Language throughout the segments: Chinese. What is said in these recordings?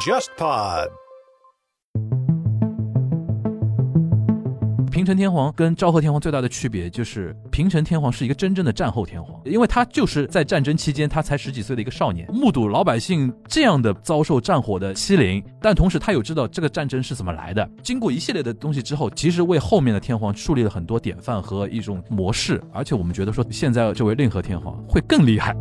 JustPod。平城天皇跟昭和天皇最大的区别就是，平城天皇是一个真正的战后天皇，因为他就是在战争期间，他才十几岁的一个少年，目睹老百姓这样的遭受战火的欺凌，但同时他有知道这个战争是怎么来的。经过一系列的东西之后，其实为后面的天皇树立了很多典范和一种模式，而且我们觉得说，现在这位令和天皇会更厉害。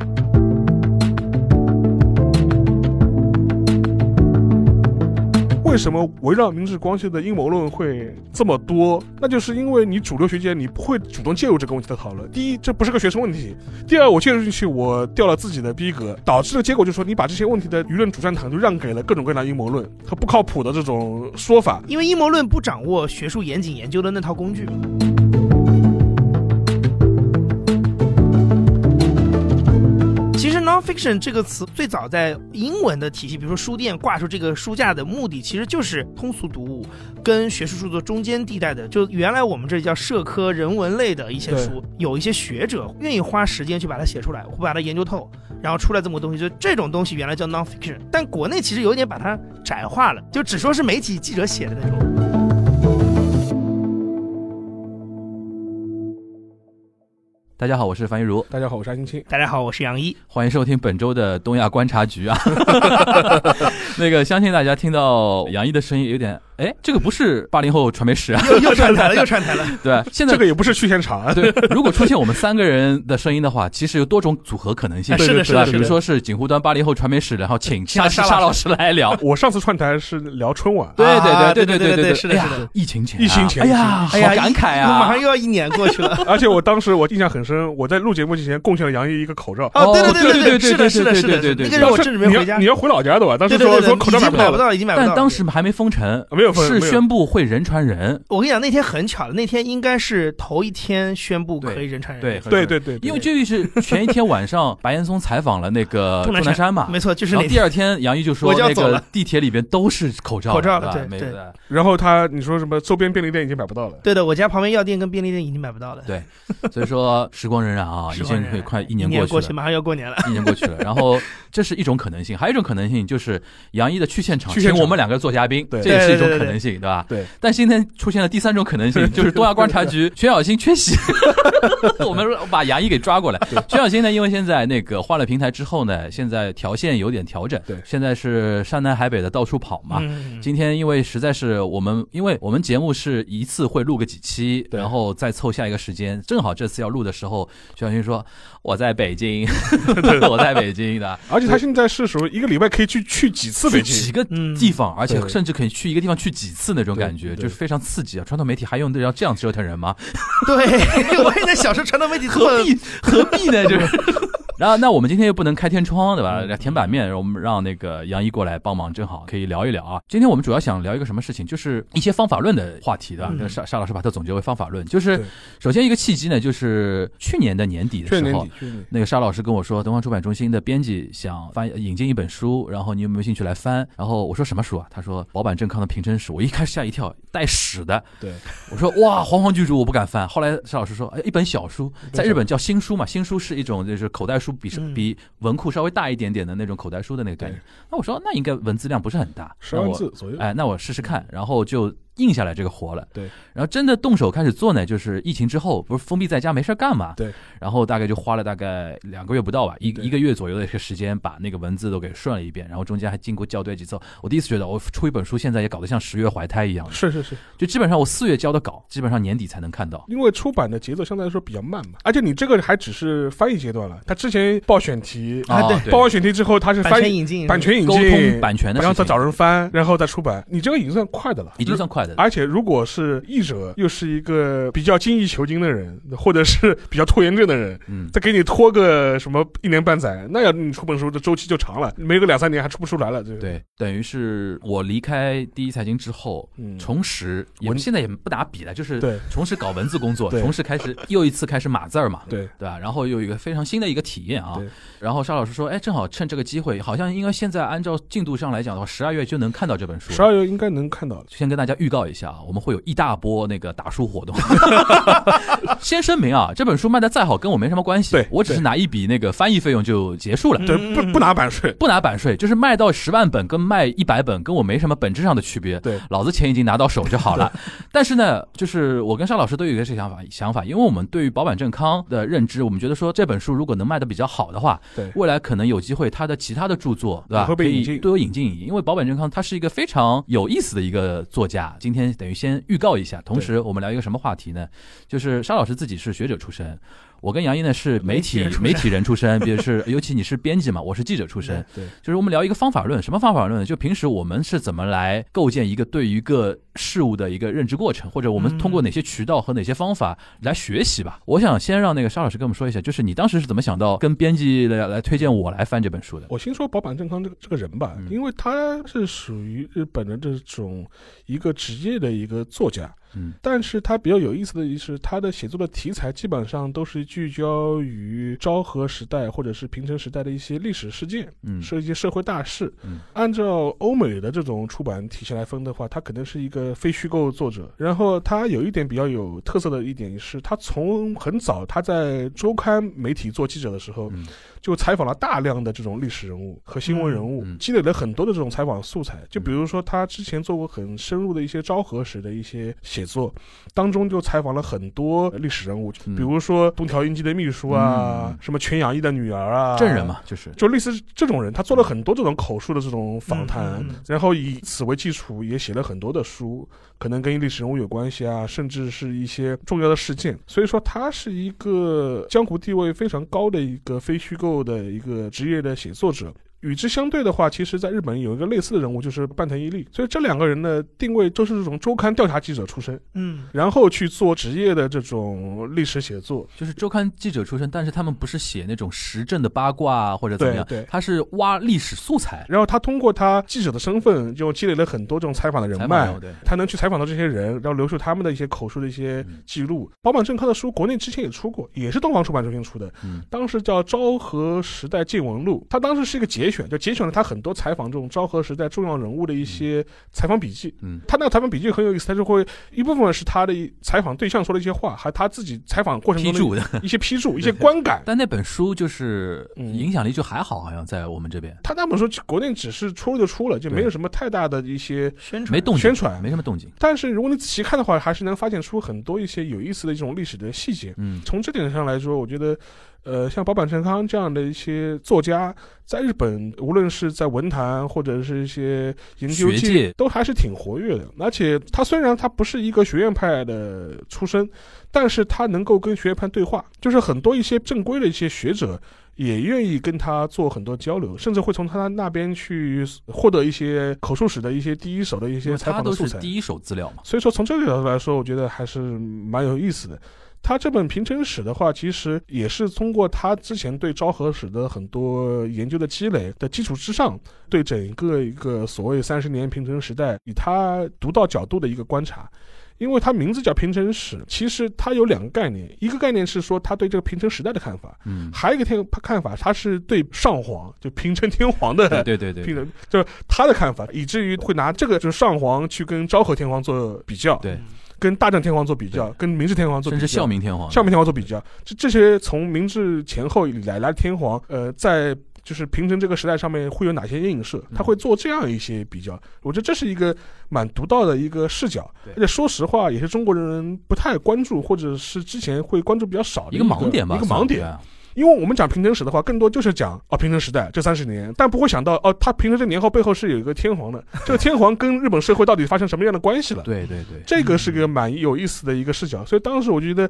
为什么围绕明治光秀的阴谋论会这么多？那就是因为你主流学界你不会主动介入这个问题的讨论。第一，这不是个学生问题；第二，我介入进去，我掉了自己的逼格，导致的结果就是说，你把这些问题的舆论主战场就让给了各种各样的阴谋论和不靠谱的这种说法。因为阴谋论不掌握学术严谨研究的那套工具。Nonfiction 这个词最早在英文的体系，比如说书店挂出这个书架的目的，其实就是通俗读物跟学术著作中间地带的。就原来我们这里叫社科人文类的一些书，有一些学者愿意花时间去把它写出来，会把它研究透，然后出来这么个东西。就这种东西原来叫 nonfiction，但国内其实有一点把它窄化了，就只说是媒体记者写的那种。大家好，我是樊玉茹，大家好，我是安青青。大家好，我是杨一。欢迎收听本周的东亚观察局啊。那个，相信大家听到杨一的声音有点，哎，这个不是八零后传媒史啊，又又串台了，又串台了。对，现在这个也不是去现场啊。对，如果出现我们三个人的声音的话，其实有多种组合可能性。是的，是的，比如说是锦湖端八零后传媒史，然后请沙沙老师来聊。我上次串台是聊春晚。对对对对对对对，是的，是的。疫情前，疫情前，哎呀，好感慨啊！马上又要一年过去了。而且我当时我印象很深，我在录节目之前贡献了杨毅一个口罩。哦，对对对对，是的，是的，是的，对对。那个我正准备回家，你要回老家的吧？当时说说口罩买不到，已经买不到。但当时还没封城，没有封，是宣布会人传人。我跟你讲，那天很巧，那天应该是头一天宣布可以人传人。对对对对，因为就是前一天晚上，白岩松采访了那个钟南山嘛，没错，就是。然后第二天，杨毅就说那个地铁里边都是口罩，口罩了，对对。然后他你说什么周边便利店已经买不到了？对的，我家旁边药店跟便利店已经买不到了。对，所以说时光荏苒啊，已经快一年过去了，马上要过年了，一年过去了。然后这是一种可能性，还有一种可能性就是杨毅的去现场，请我们两个做嘉宾，这也是一种可能性，对吧？对。但今天出现了第三种可能性，就是东亚观察局全小新缺席，我们把杨毅给抓过来。全小新呢，因为现在那个换了平台之后呢，现在条线有点调整，对，现在是山南海北的到处跑嘛。今天因为实在是我们，因为我们节目是一次会录个几期，然后再凑下一个时间，正好这次要录的时候，全小新说我在北京，我在北京的，而且他现在是属于一个礼拜可以去去几次北京，几个地方，而且甚至可以去一个地方去几次那种感觉，就是非常刺激啊！传统媒体还用得着这样折腾人吗？对，我也在想说传统媒体何必何必呢？就是。然后，那我们今天又不能开天窗，对吧？填版面，我们让那个杨一过来帮忙，正好可以聊一聊啊。今天我们主要想聊一个什么事情，就是一些方法论的话题，对吧？沙沙老师把它总结为方法论，就是首先一个契机呢，就是去年的年底的时候，那个沙老师跟我说，东方出版中心的编辑想翻引进一本书，然后你有没有兴趣来翻？然后我说什么书啊？他说保坂正康的《平成史》，我一开始吓一跳，带屎的。对，我说哇，煌煌巨著，我不敢翻。后来沙老师说，哎，一本小书，在日本叫新书嘛，新书是一种就是口袋书。比比文库稍微大一点点的那种口袋书的那个概念，那我说那应该文字量不是很大，十万字左右。哎，那我试试看，然后就印下来这个活了。对，然后真的动手开始做呢，就是疫情之后不是封闭在家没事干嘛？对，然后大概就花了大概两个月不到吧，一一个月左右的一个时间，把那个文字都给顺了一遍，然后中间还经过校对几次。我第一次觉得我出一本书，现在也搞得像十月怀胎一样。是是是，就基本上我四月交的稿，基本上年底才能看到。因为出版的节奏相对来说比较慢嘛，而且你这个还只是翻译阶段了，他之前报选题。啊，对，报完选题之后，他是版权引进，版权引进，沟通版权的，然后再找人翻，然后再出版。你这个已经算快的了，已经算快的。而且如果是译者，又是一个比较精益求精的人，或者是比较拖延症的人，嗯，再给你拖个什么一年半载，那要你出本书的周期就长了，没个两三年还出不出来了。对对，等于是我离开第一财经之后，嗯重拾，我们现在也不打笔了，就是重拾搞文字工作，重拾开始又一次开始码字儿嘛，对对吧？然后有一个非常新的一个体验啊，然后沙老师说，哎。正好趁这个机会，好像应该现在按照进度上来讲的话，十二月就能看到这本书。十二月应该能看到了。先跟大家预告告一下，我们会有一大波那个打书活动。先声明啊，这本书卖的再好，跟我没什么关系。对对我只是拿一笔那个翻译费用就结束了。对，嗯不不拿版税。不拿版税，就是卖到十万本跟卖一百本跟我没什么本质上的区别。对老子钱已经拿到手就好了。但是呢，就是我跟沙老师都有一个这想法想法，因为我们对于保坂正康的认知，我们觉得说这本书如果能卖的比较好的话，对未来可能有机会他的其他的著作，对吧？会被可以引进都有引进引进。因为保坂正康他是一个非常有意思的一个作家。今天等于先预告一下，同时我们聊一个什么话题呢？就是沙老师自己是学者出身。我跟杨一呢是媒体媒体人出身媒体人出身，比如是尤其你是编辑嘛，我是记者出身，对，就是我们聊一个方法论，什么方法论呢？就平时我们是怎么来构建一个对于一个事物的一个认知过程，或者我们通过哪些渠道和哪些方法来学习吧。我想先让那个沙老师跟我们说一下，就是你当时是怎么想到跟编辑来来推荐我来翻这本书的？我先说保坂正康这个这个人吧，嗯因为他是属于日本的这种一个职业的一个作家，嗯但是他比较有意思的是，他的写作的题材基本上都是聚焦于昭和时代或者是平成时代的一些历史事件，嗯是一些社会大事。嗯按照欧美的这种出版体系来分的话，他可能是一个非虚构作者。然后他有一点比较有特色的一点是，他从很早他在周刊媒体做记者的时候，嗯就采访了大量的这种历史人物和新闻人物，嗯嗯积累了很多的这种采访素材。就比如说，他之前做过很深入的一些昭和史的一些写作，当中就采访了很多历史人物，嗯比如说东条英机的秘书啊，嗯什么全养义的女儿啊，证人。嘛，就是就类似这种人，他做了很多这种口述的这种访谈，然后以此为基础，也写了很多的书，可能跟历史人物有关系啊，甚至是一些重要的事件。所以说，他是一个江湖地位非常高的一个非虚构后的一个职业的写作者。与之相对的话，其实在日本有一个类似的人物，就是半藤一力。所以这两个人的定位都是这种周刊调查记者出身，嗯，然后去做职业的这种历史写作。就是周刊记者出身，但是他们不是写那种时政的八卦啊或者怎么样，对对他是挖历史素材，然后他通过他记者的身份，就积累了很多这种采访的人脉，对，他能去采访到这些人，然后留出他们的一些口述的一些嗯记录。保坂正康的书，国内之前也出过，也是东方出版中心出的，嗯当时叫《昭和时代见闻录》，他当时是一个节选，就节选了他很多采访这种昭和时代重要人物的一些采访笔记。嗯他那个采访笔记很有意思，他就会一部分是他的采访对象说的一些话，还有他自己采访过程批中的注的。一些批注、一些观感。但那本书就是嗯影响力就还好，好像在我们这边他那本书国内只是出了就出了，就没有什么太大的一些宣传没动静，宣传没什么动静。但是如果你仔细看的话，还是能发现出很多一些有意思的一种历史的细节。嗯从这点上来说，我觉得，呃，像保坂正康这样的一些作家，在日本无论是在文坛或者是一些研究学界都还是挺活跃的。而且他虽然他不是一个学院派的出身，但是他能够跟学院派对话，就是很多一些正规的一些学者。也愿意跟他做很多交流，甚至会从他那边去获得一些口述史的一些第一手的一些采访的素材。是第一手资料嘛。所以说，从这个角度来说，我觉得还是蛮有意思的。他这本平城史的话，其实也是通过他之前对昭和史的很多研究的积累的基础之上，对整个一个所谓三十年平成时代，以他独到角度的一个观察。因为他名字叫平成史，其实它有两个概念，一个概念是说他对这个平成时代的看法，嗯，还有一个天看法，他是对上皇就平成天皇的对对对对平成，就是他的看法，以至于会拿这个就是上皇去跟昭和天皇做比较，对，跟大正天皇做比较，跟明治天皇做比较，甚至孝明天皇，孝明天皇做比较，这这些从明治前后以来来天皇，呃，在就是平成这个时代上面会有哪些映射？他会做这样一些比较，我觉得这是一个蛮独到的一个视角，而且说实话，也是中国人不太关注，或者是之前会关注比较少的一个盲点吧，一个盲点。因为我们讲平成史的话，更多就是讲哦平成时代这三十年，但不会想到哦，他平成这年后背后是有一个天皇的，这个天皇跟日本社会到底发生什么样的关系了？对对对，这个是个蛮有意思的一个视角，所以当时我觉得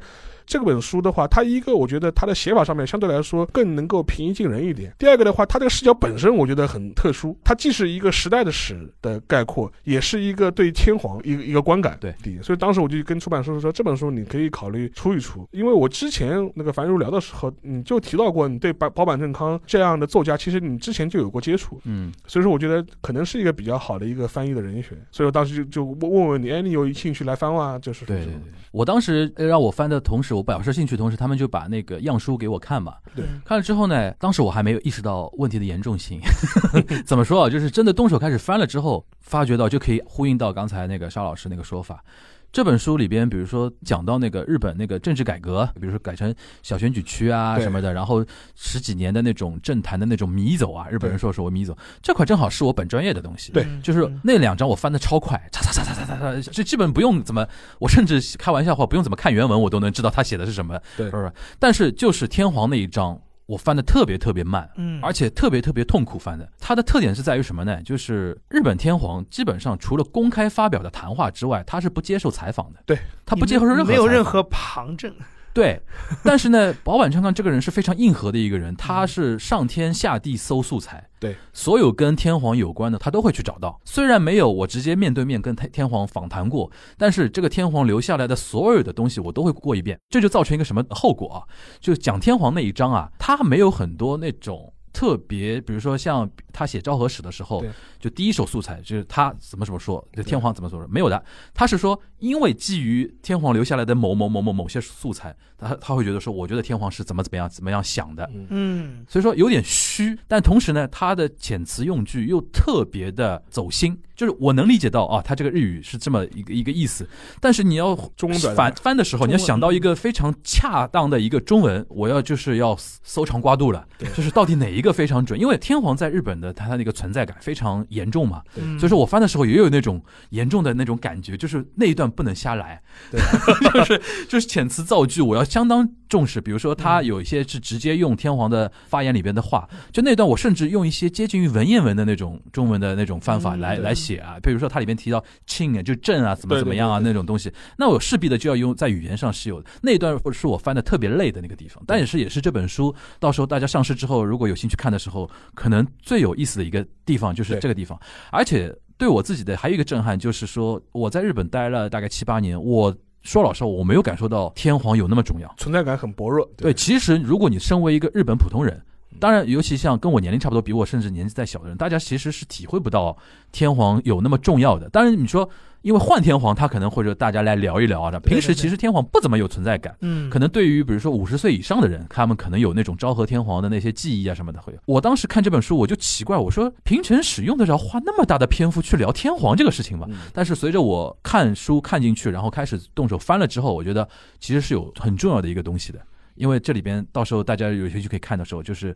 这本书的话，它一个我觉得它的写法上面相对来说更能够平易近人一点。第二个的话，它这个视角本身我觉得很特殊，它既是一个时代的史的概括，也是一个对天皇一个一个观感。对，所以当时我就跟出版社说，这本书你可以考虑出一出，因为我之前那个樊如聊的时候，你就提到过你对保保坂正康这样的作家，其实你之前就有过接触。嗯，所以说，我觉得可能是一个比较好的一个翻译的人选，所以我当时就就问问问你，哎，你有兴趣来翻吗？就是对对对，我当时呃让我翻的同时，我表示兴趣，同时他们就把那个样书给我看嘛。对嗯看了之后呢，当时我还没有意识到问题的严重性。怎么说啊？就是真的动手开始翻了之后，发觉到就可以呼应到刚才那个沙老师那个说法。这本书里边，比如说讲到那个日本那个政治改革，比如说改成小选举区啊什么的，然后十几年的那种政坛的那种迷走啊，日本人说是我迷走，这块正好是我本专业的东西。对嗯就是嗯那两章我翻的超快，嚓嚓嚓嚓嚓嚓嚓，就基本不用怎么，我甚至开玩笑话不用怎么看原文，我都能知道他写的是什么，对是不是？但是就是天皇那一章，我翻的特别特别慢，嗯，而且特别特别痛苦翻的。它的特点是在于什么呢？就是日本天皇基本上除了公开发表的谈话之外，他是不接受采访的。对，他不接受任何没有任何旁证，对，但是呢，保坂昌康这个人是非常硬核的一个人，他是上天下地搜素材，对，所有跟天皇有关的他都会去找到。虽然没有我直接面对面跟天天皇访谈过，但是这个天皇留下来的所有的东西我都会过一遍。这就造成一个什么后果啊？就讲天皇那一章啊，他没有很多那种。特别，比如说像他写昭和史的时候，就第一手素材就是他怎么怎么说，就天皇怎么说，没有的。他是说，因为基于天皇留下来的某某某某某些素材，他他会觉得说，我觉得天皇是怎么怎么样怎么样想的，嗯，嗯。所以说有点虚，但同时呢，他的遣词用句又特别的走心，就是我能理解到啊，他这个日语是这么一个一个意思，但是你要中翻的时候，你要想到一个非常恰当的一个中文，我要就是要搜肠刮肚了，就是到底哪一个非常准？因为天皇在日本的他的那个存在感非常严重嘛，所以说我翻的时候也有那种严重的那种感觉，就是那一段不能瞎来，对，就是就是遣词造句，我要相当重视。比如说他有一些是直接用天皇的发言里边的话，就那段我甚至用一些接近于文言文的那种中文的那种翻法来、嗯来写啊。比如说它里面提到庆啊，就朕啊，怎么怎么样啊那种东西，那我势必的就要用在语言上是有的。那一段是我翻的特别累的那个地方，但也是也是这本书到时候大家上市之后，如果有兴趣看的时候，可能最有意思的一个地方就是这个地方，而且。对我自己的还有一个震撼，就是说我在日本待了大概七八年，我说老实话，我没有感受到天皇有那么重要。存在感很薄弱。对，其实如果你身为一个日本普通人，当然，尤其像跟我年龄差不多，比我甚至年纪再小的人，大家其实是体会不到天皇有那么重要的。当然，你说因为换天皇，他可能或者大家来聊一聊啊，平时其实天皇不怎么有存在感。嗯，可能对于比如说五十岁以上的人，他们可能有那种昭和天皇的那些记忆啊什么的会有。我当时看这本书，我就奇怪，我说平成使用得着花那么大的篇幅去聊天皇这个事情吗？嗯但是随着我看书看进去，然后开始动手翻了之后，我觉得其实是有很重要的一个东西的。因为这里边到时候大家有兴趣可以看的时候，就是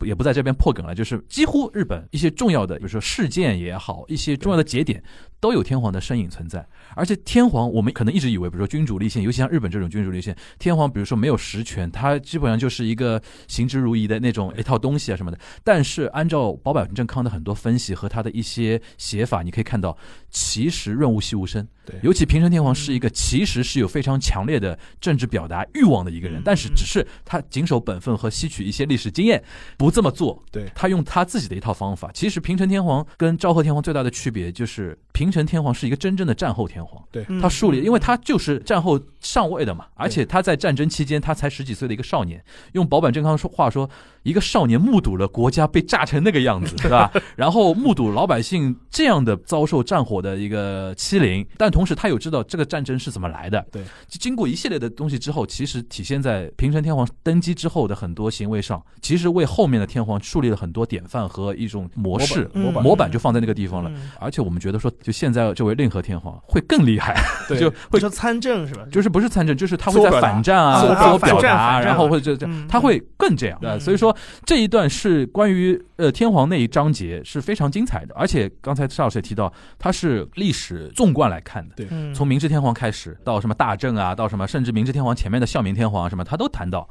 也不在这边破梗了，就是几乎日本一些重要的，比如说事件也好，一些重要的节点都有天皇的身影存在。而且天皇，我们可能一直以为，比如说君主立宪，尤其像日本这种君主立宪，天皇比如说没有实权，他基本上就是一个行之如仪的那种一套东西啊什么的。但是按照保坂正康的很多分析和他的一些写法，你可以看到，其实润物细无声。对尤其平成天皇是一个其实是有非常强烈的政治表达欲望的一个人，嗯但是只是他谨守本分和吸取一些历史经验，不这么做。对他用他自己的一套方法。其实平成天皇跟昭和天皇最大的区别就是，平成天皇是一个真正的战后天皇。对嗯他树立，因为他就是战后上位的嘛，而且他在战争期间他才十几岁的一个少年，用保坂正康说话说，一个少年目睹了国家被炸成那个样子，对吧？然后目睹老百姓这样的遭受战火的一个欺凌，但同时他有知道这个战争是怎么来的。对，经过一系列的东西之后，其实体现在平成天皇登基之后的很多行为上，其实为后面的天皇树立了很多典范和一种模式模板模板就放在那个地方了。嗯而且我们觉得说，就现在这位令和天皇会更厉害，对 就会说参政是吧？就是不是参政，就是他会在反战啊，自我表达，然后会这这嗯，他会更这样。所以说这一段是关于呃天皇那一章节是非常精彩的，而且刚才邵老师也提到，它是历史纵贯来看的。对嗯从明治天皇开始，到什么大正啊，到什么甚至明治天皇前面的孝明天皇啊，什么他都谈到。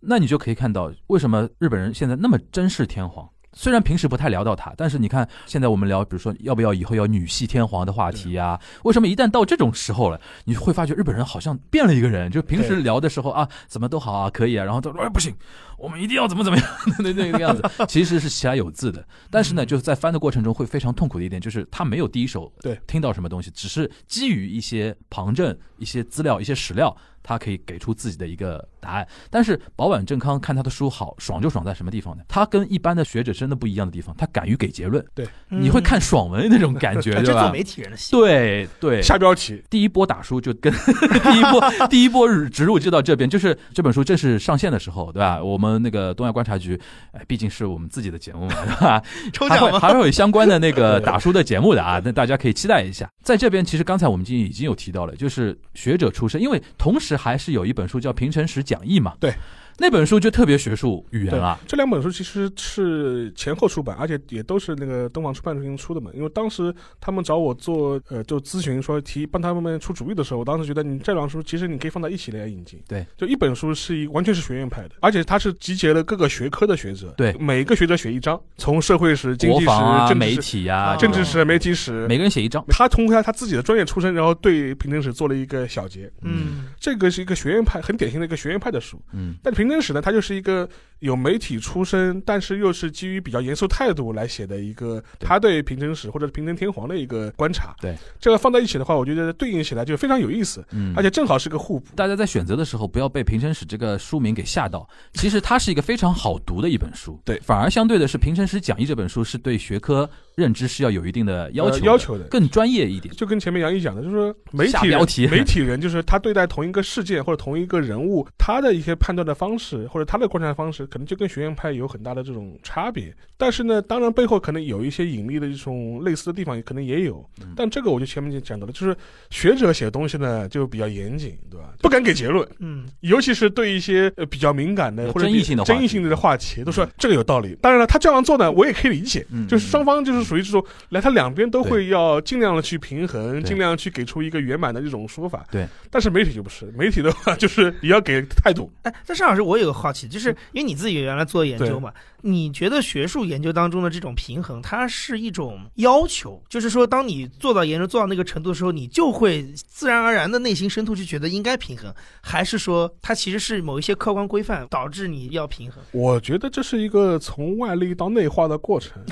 那你就可以看到，为什么日本人现在那么珍视天皇。虽然平时不太聊到他，但是你看现在我们聊，比如说要不要以后要女系天皇的话题啊？为什么一旦到这种时候了，你会发觉日本人好像变了一个人？就平时聊的时候啊，怎么都好啊，可以啊，然后他说哎不行，我们一定要怎么怎么样，那那个样子，其实是其来有字的。但是呢，就是在翻的过程中会非常痛苦的一点，就是他没有第一手对听到什么东西，只是基于一些旁证、一些资料、一些史料，他可以给出自己的一个答案。但是保坂正康看他的书好爽就爽在什么地方呢？他跟一般的学者真的不一样的地方，他敢于给结论，对你会看爽文那种感觉，对吧？做媒体人的戏。对对，下标题，第一波打书就跟 第一波 第一波植入就到这边，就是这本书正式上线的时候，对吧？我们那个东亚观察局，哎，毕竟是我们自己的节目嘛，对吧？抽奖吗？还会还会有相关的那个打书的节目的啊，那大家可以期待一下。在这边，其实刚才我们已经已经有提到了，就是学者出身，因为同时还是有一本书叫《平成史讲义》嘛，对。那本书就特别学术语言对了，这两本书其实是前后出版，而且也都是那个东方出版中心出的嘛。因为当时他们找我做呃就咨询说提帮他们出主意的时候，我当时觉得你这两书其实你可以放在一起来引进。对，就一本书是一完全是学院派的，而且它是集结了各个学科的学者，对每个学者写一章，从社会史、经济史、啊、媒政治史、体啊、政治史、媒体史，每个人写一章，他通过他自己的专业出身，然后对平成史做了一个小结。嗯这个是一个学院派，很典型的一个学院派的书。嗯但平成史呢，它就是一个有媒体出身，但是又是基于比较严肃态度来写的一个他对平成史或者平成天皇的一个观察。对，这个放在一起的话，我觉得对应起来就非常有意思，嗯，而且正好是个互补。大家在选择的时候，不要被《平成史》这个书名给吓到。其实它是一个非常好读的一本书，对反而相对的是，《平成史讲义》这本书是对学科认知是要有一定的要求的、呃要求的更专业一点。就跟前面杨毅讲的，就是说媒体标题，媒体人就是他对待同一个事件或者同一个人物，他的一些判断的方式或者他的观察方式，可能就跟学院派有很大的这种差别。但是呢，当然背后可能有一些隐秘的这种类似的地方，可能也有。嗯但这个我就前面就讲到了，就是学者写东西呢就比较严谨，对吧？不敢给结论，嗯尤其是对一些呃比较敏感的或者争议性的话题争议性的话题，都说这个有道理。当然了，他这样做呢，我也可以理解，嗯就是双方就是属于这种，来他两边都会要尽量的去平衡，尽量去给出一个圆满的这种说法。对，但是媒体就不是，媒体的话就是你要给态度。哎，但尚老师，我有个好奇，就是因为你自己原来做研究嘛，你觉得学术研究当中的这种平衡，它是一种要求，就是说，当你做到研究做到那个程度的时候，你就会自然而然的内心深处就觉得应该平衡，还是说它其实是某一些客观规范导致你要平衡？我觉得这是一个从外力到内化的过程。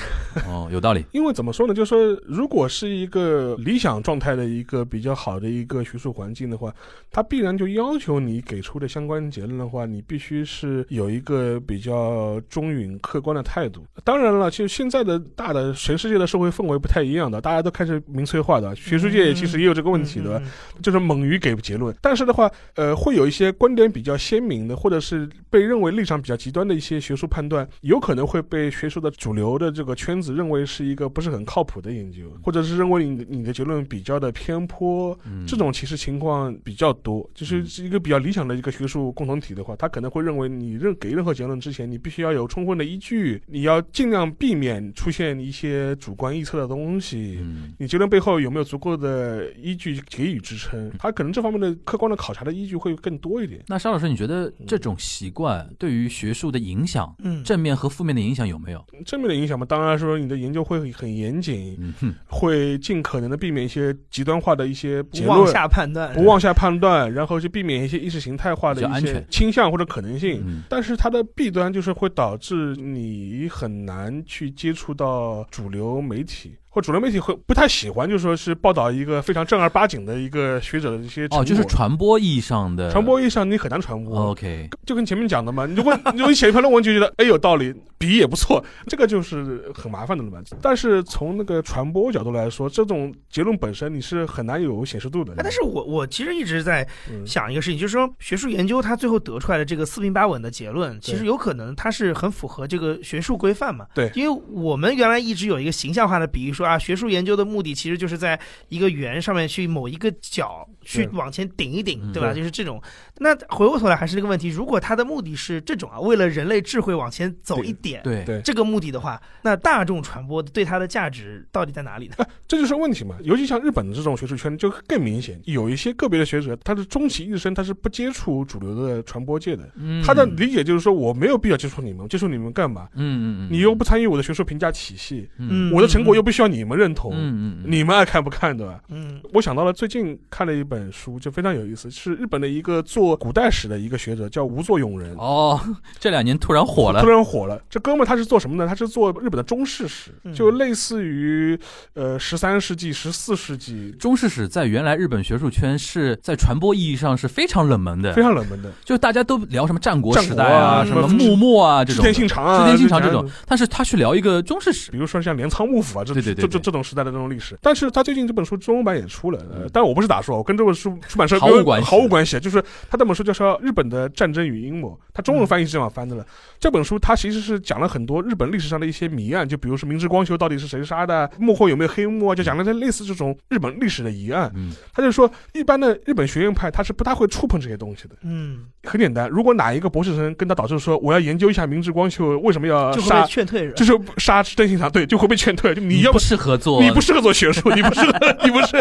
哦，有道理。因为怎么说呢，就是说，如果是一个理想状态的一个比较好的一个学术环境的话，它必然就要求你给出的相关结论的话，你必须是有一个比较中允、客观的态度。当然了，其实现在的大的全世界的社会氛围不太一样的，大家都开始民粹化的，学术界其实也有这个问题的，就是猛于给结论。但是的话，呃，会有一些观点比较鲜明的，或者是被认为立场比较极端的一些学术判断，有可能会被学术的主流的这个圈子认为是一个不是很靠谱的研究，或者是认为你的你的结论比较的偏颇。嗯，这种其实情况比较多，就是是一个比较理想的一个学术共同体的话，他可能会认为你任给任何结论之前，你必须要有充分的依据，你要尽量避免出现一些主观臆测的东西。嗯，你结论背后有没有足够的依据给予支撑？他可能这方面的客观的考察的依据会更多一点。那沙老师，你觉得这种习惯对于学术的影响，嗯，正面和负面的影响有没有？正面的影响嘛，当然说你的研究会很严谨，嗯，会尽可能的避免一些极端化的一些结不往论。下判断，不妄下判断，然后去避免一些意识形态化的一些倾向或者可能性。嗯但是它的弊端就是会导致你很难去接触到主流媒体，或主流媒体会不太喜欢，就说是报道一个非常正儿八经的一个学者的一些哦，就是传播意义上的传播意义上你很难传播。OK，就跟前面讲的嘛，你如果 如果你写一篇论文就觉得哎有道理，笔也不错，这个就是很麻烦的了嘛。但是从那个传播角度来说，这种结论本身你是很难有显示度的哎。但是我我其实一直在嗯想一个事情，就是说学术研究它最后得出来的这个四平八稳的结论，其实有可能它是很符合这个学术规范嘛。对因为我们原来一直有一个形象化的比喻说啊，学术研究的目的其实就是在一个圆上面去某一个角去往前顶一顶，嗯对吧？就是这种。那回过头来还是那个问题，如果他的目的是这种啊，为了人类智慧往前走一点。对对这个目的的话，那大众传播对它的价值到底在哪里呢？这就是问题嘛。尤其像日本的这种学术圈就更明显，有一些个别的学者，他的终其一生他是不接触主流的传播界的。嗯他的理解就是说，我没有必要接触你们，接触你们干嘛？嗯嗯嗯，你又不参与我的学术评价体系，嗯我的成果又不需要要你们认同，嗯嗯嗯，你们爱看不看，对吧？嗯。我想到了最近看了一本书，就非常有意思，是日本的一个做古代史的一个学者，叫吴作永人。哦，这两年突然火了。突，然火了。这哥们他是做什么呢？他是做日本的中世史，嗯。就类似于呃十三世纪、十四世纪，中世史在原来日本学术圈是在传播意义上是非常冷门的。非，常冷门的。就大家都聊什么战国时代啊什么幕末啊这种织，田信长啊，织田信长这种，但是他去聊一个中世史。比，如说像镰仓幕府啊，这对对这这这种时代的这种历史。但是他最近这本书中文版也出了，但我不是打说，我跟这本书出版社毫无关系毫无关系。就是他这本书叫说日本的战争与阴谋，他中文翻译是这样翻的了。这本书它其实是讲了很多日本历史上的一些谜案，就比如说明治光秀到底是谁杀的，幕后有没有黑幕啊，就讲了这类似这种日本历史的疑案。嗯，他就说，一般的日本学院派他是不大会触碰这些东西的。嗯，很简单，如果哪一个博士生跟他导师说，我要研究一下明治光秀为什么要杀被，劝退？就是杀真心长，对，就会被劝退。就你要不适合做，你不适合做学术，你不适合，你不是，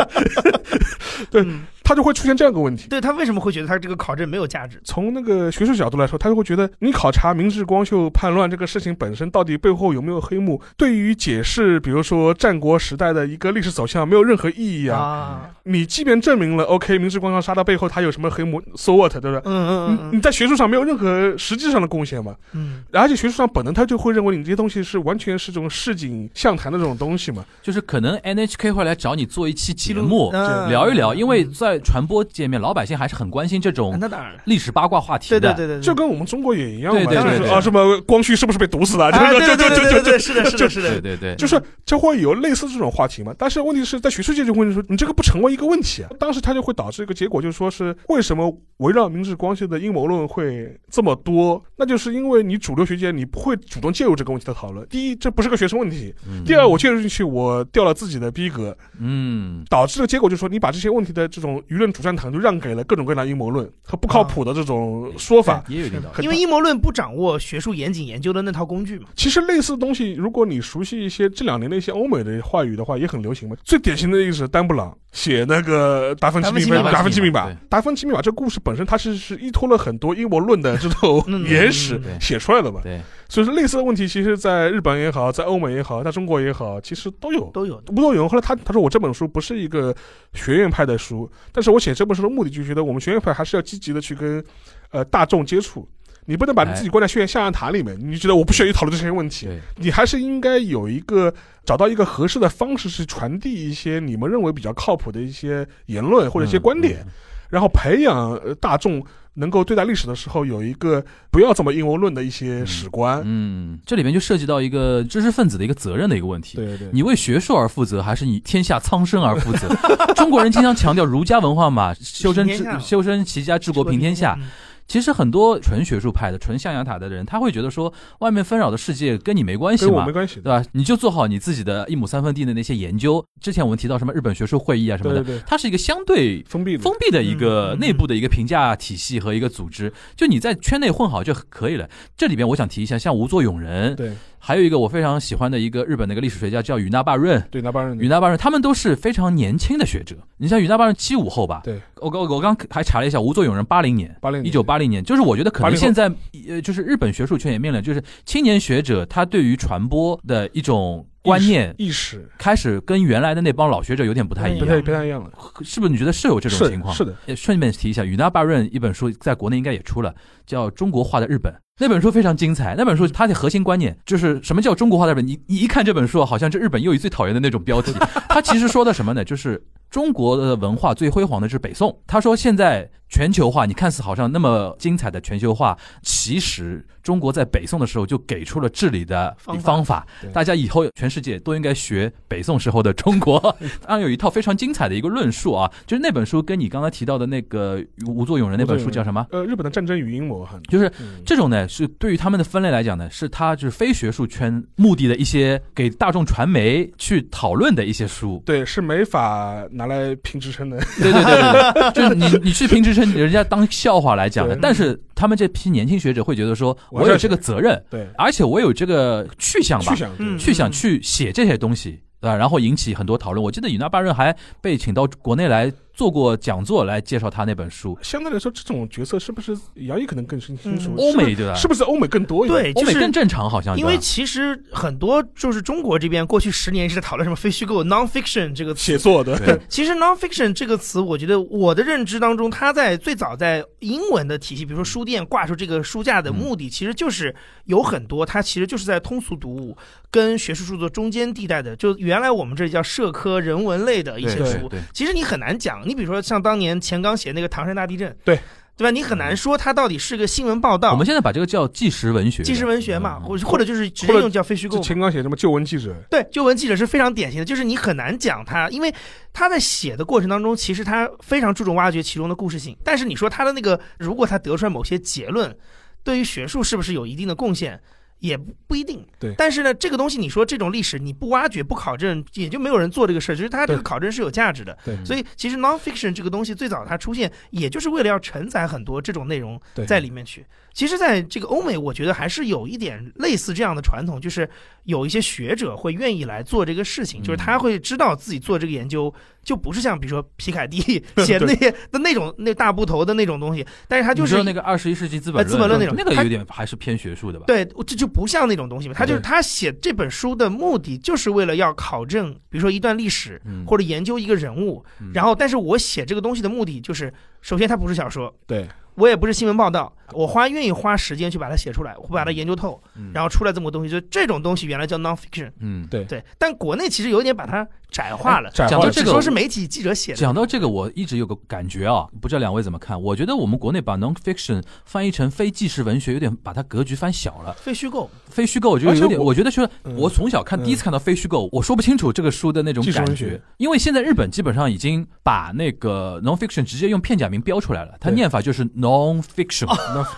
对嗯他就会出现这样一个问题。对他为什么会觉得他这个考证没有价值？从那个学术角度来说，他就会觉得你考察明治光秀叛乱这个事情本身到底背后有没有黑幕，对于解释比如说战国时代的一个历史走向没有任何意义啊。啊，你即便证明了 OK，明治光秀杀到背后他有什么黑幕，so what，对不对？嗯嗯嗯你在学术上没有任何实际上的贡献嘛？嗯而且学术上本能他就会认为你这些东西是完全是这种市井巷谈的这种东西嘛。就是可能 NHK 会来找你做一期节录嗯聊一聊，因为嗯在传播界面，老百姓还是很关心这嗯种那当然，历史八卦话题的。对对对对，就跟我们中国也一样嘛，对对就是对对啊什么光绪是不是被毒死了？就就对对就就就就对对对，是的，是的，是的，对对对，就是就会有类似这种话题嘛。但是问题是在学术界就会说，你这个不成为一个问题啊。当时它就会导致一个结果，就是说是为什么围绕明治光秀的阴谋论会这么多？那就是因为你主流学界你不会主动介入这个问题的讨论。第一，这不是个学生问题；嗯第二，我介入进去，我掉了自己的逼格，嗯，导致的结果就是说，你把这些问题的这种舆论主战场就让给了各种各样的阴谋论和不靠谱的这种说法。也有点道理。因为阴谋论不掌握学术严谨研究的那套工具嘛。其实类似的东西，如果你熟悉一些这两年的一些欧美的话语的话，也很流行嘛。最典型的一个是丹布朗写那个达芬奇密码，达芬奇密码达芬奇密码这故事本身它是是依托了很多阴谋论的这种嗯 野史嗯对。写出来的嘛。对，所以说类似的问题，其实在日本也好，在欧美也好，在中国也好，其实都有。都有吴作勇后来他他说我这本书不是一个学院派的书，但是我写这本书的目的就觉得我们学院派还是要积极的去跟呃大众接触。你不能把你自己关在学院象牙塔里面，你觉得我不需要去讨论这些问题，你还是应该有一个找到一个合适的方式，去传递一些你们认为比较靠谱的一些言论或者一些观点，嗯然后培养呃大众能够对待历史的时候有一个不要这么阴谋论的一些史观。嗯，这里面就涉及到一个知识分子的一个责任的一个问题。对对，你为学术而负责，还是你天下苍生而负责？中国人经常强调儒家文化嘛，修身治修身齐家治国平天下。嗯其实很多纯学术派的、纯象牙塔的人，他会觉得说，外面纷扰的世界跟你没关系嘛跟我没，关系对。吧？你就做好你自己的一亩三分地的那些研究。之前我们提到什么日本学术会议啊什么的，对对对，它是一个相对封闭的封闭的一个内部的一个评价体系和一个组织，就你在圈内混好就可以了。这里边我想提一下，像吴作俑人，对还有一个我非常喜欢的一个日本的一个历史学家叫宇纳巴润。对那巴润宇纳巴润他们都是非常年轻的学者。你像宇纳巴润七五后吧？对，我刚我刚还查了一下，吴作俑人八零年，80年一九八零年，就是我觉得可能80后现在呃，就是日本学术圈也面临，就是青年学者他对于传播的一种观念意识开始跟原来的那帮老学者有点不太一样不样，太不太一样了，是不是？你觉得是有这种情况？是的，也顺便提一下，宇那巴润一本书在国内应该也出了，叫《中国化的日本》。那本书非常精彩。那本书它的核心观念就是什么叫中国化的日本？你你一看这本书，好像这日本又一最讨厌的那种标题。它其实说的什么呢？就是中国的文化最辉煌的是北宋。他说现在全球化，你看似好像那么精彩的全球化，其实中国在北宋的时候就给出了治理的方法方法，大家以后全世界都应该学北宋时候的中国。当然有一套非常精彩的一个论述啊，就是那本书跟你刚才提到的那个吴作俑人那本书叫什么？呃，日本的战争与阴谋哈，就是嗯这种呢，是对于他们的分类来讲呢，是他就是非学术圈目的的一些给大众传媒去讨论的一些书。对是没法拿来评职称的，对对对对对，就是你你去评职称，人家当笑话来讲的。但是他们这批年轻学者会觉得说，我有这个责任，对，而且我有这个去向吧去，想嗯去想去写这些东西。对吧？然后引起很多讨论。我记得尹纳巴润还被请到国内来做过讲座来介绍他那本书。相对来说，这种角色是不是杨毅可能更清清楚？嗯欧美对吧？是不是欧美更多一点？对，就是欧美更正常，好像因为其实很多就是中国这边过去十年一直在讨论什么非虚构 （non-fiction） 这个词写作的，对 其实 nonfiction 这个词，我觉得我的认知当中，它在最早在英文的体系，比如说书店挂出这个书架的目的，其实就是有很多，它其实就是在通俗读物跟学术著作中间地带的，就原来我们这里叫社科人文类的一些书。其实你很难讲，你比如说像当年钱刚写那个唐山大地震，对对吧？你很难说它到底是个新闻报道，我们现在把这个叫纪实文学，纪实文学嘛，嗯或或者就是直接用叫非虚构。钱刚写什么旧闻记者，对，旧闻记者是非常典型的，就是你很难讲他，因为他在写的过程当中，其实他非常注重挖掘其中的故事性。但是你说他的那个，如果他得出来某些结论，对于学术是不是有一定的贡献？也不不一定，对但是呢，这个东西你说这种历史你不挖掘不考证，也就没有人做这个事儿。就是它这个考证是有价值的。对所以其实 nonfiction 这个东西最早它出现，也就是为了要承载很多这种内容在里面去。其实，在这个欧美，我觉得还是有一点类似这样的传统，就是有一些学者会愿意来做这个事情，嗯就是他会知道自己做这个研究，就不是像比如说皮凯蒂 写的那些的那种那大部头的那种东西，但是他就是说那个二十一世纪资本呃资本论那种他那个有点还是偏学术的吧？对，这就不像那种东西嘛。他就是他写这本书的目的，就是为了要考证，比如说一段历史，嗯，或者研究一个人物。嗯然后，但是我写这个东西的目的就是，首先它不是小说，对，我也不是新闻报道，我花愿意花时间去把它写出来，我把它研究透，嗯然后出来这么个东西。就这种东西原来叫 nonfiction，嗯，对对。但国内其实有一点把它窄化了，窄化了讲到这个说是媒体记者写的。讲到这个，我一直有个感觉啊，不知道两位怎么看？我觉得我们国内把 non-fiction 翻译成非纪实文学，有点把它格局翻小了。非虚构，非虚构，我觉得有点，我我觉得说，嗯我从小看嗯第一次看到非虚构，我说不清楚这个书的那种感觉，因为现在日本基本上已经把那个 non-fiction 直接用片假名标出来了，它念法就是 non-fiction。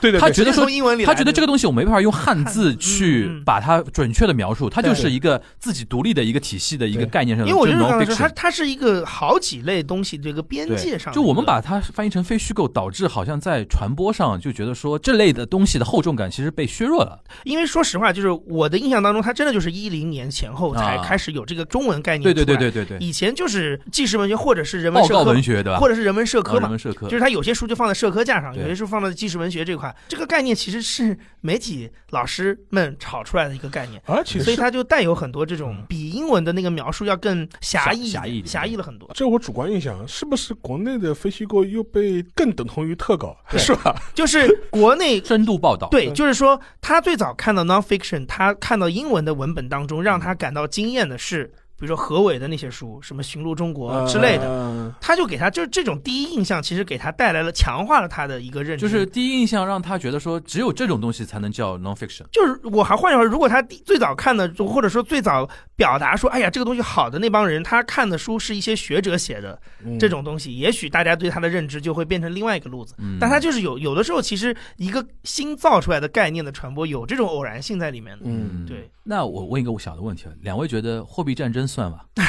对对对，他觉得说英文里他觉得这个东西我没办法用汉字去把它准确的描述，它就是一个自己独立的一个体系的一个概念上的，我就就是刚才说，它。它是一个好几类东西这个边界，上就我们把它翻译成非虚构，导致好像在传播上就觉得说这类的东西的厚重感其实被削弱了。因为说实话，就是我的印象当中，它真的就是一零年前后才啊开始有这个中文概念对对对对对对，以前就是纪实文学或者是人文社科，文学对吧？或者是人文社科嘛。啊人文社科就是它有些书就放在社科架上，有些书放在纪实文学这块。这个概念其实是媒体老师们炒出来的一个概念，而且所以它就带有很多这种比英文的那个描述要更狭义、狭狭义狭义了很多。这我主观印象，是不是国内的分析过又被更等同于特稿，是吧？就是国内 深度报道，对，对就是说，他最早看到 nonfiction，他看到英文的文本当中，让他感到惊艳的是，比如说何伟的那些书，什么《寻路中国》之类的，的，他就给他就是这种第一印象，其实给他带来了强化了他的一个认知。就是第一印象让他觉得说只有这种东西才能叫 non-fiction。就是我还换句话说，如果他第最早看的，或者说最早表达说，哎呀，这个东西好的那帮人，他看的书是一些学者写的嗯这种东西，也许大家对他的认知就会变成另外一个路子。嗯，但他就是有有的时候，其实一个新造出来的概念的传播，有这种偶然性在里面的。嗯，对。那我问一个小的问题啊，两位觉得货币战争算吧？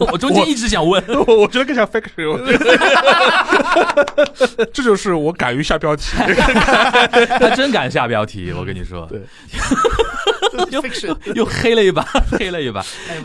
我中间一直想问，我 我觉得更像 fiction，我 这就是我敢于下标题。他真敢下标题，我跟你说，对又 fiction 又黑了一把，黑了一把。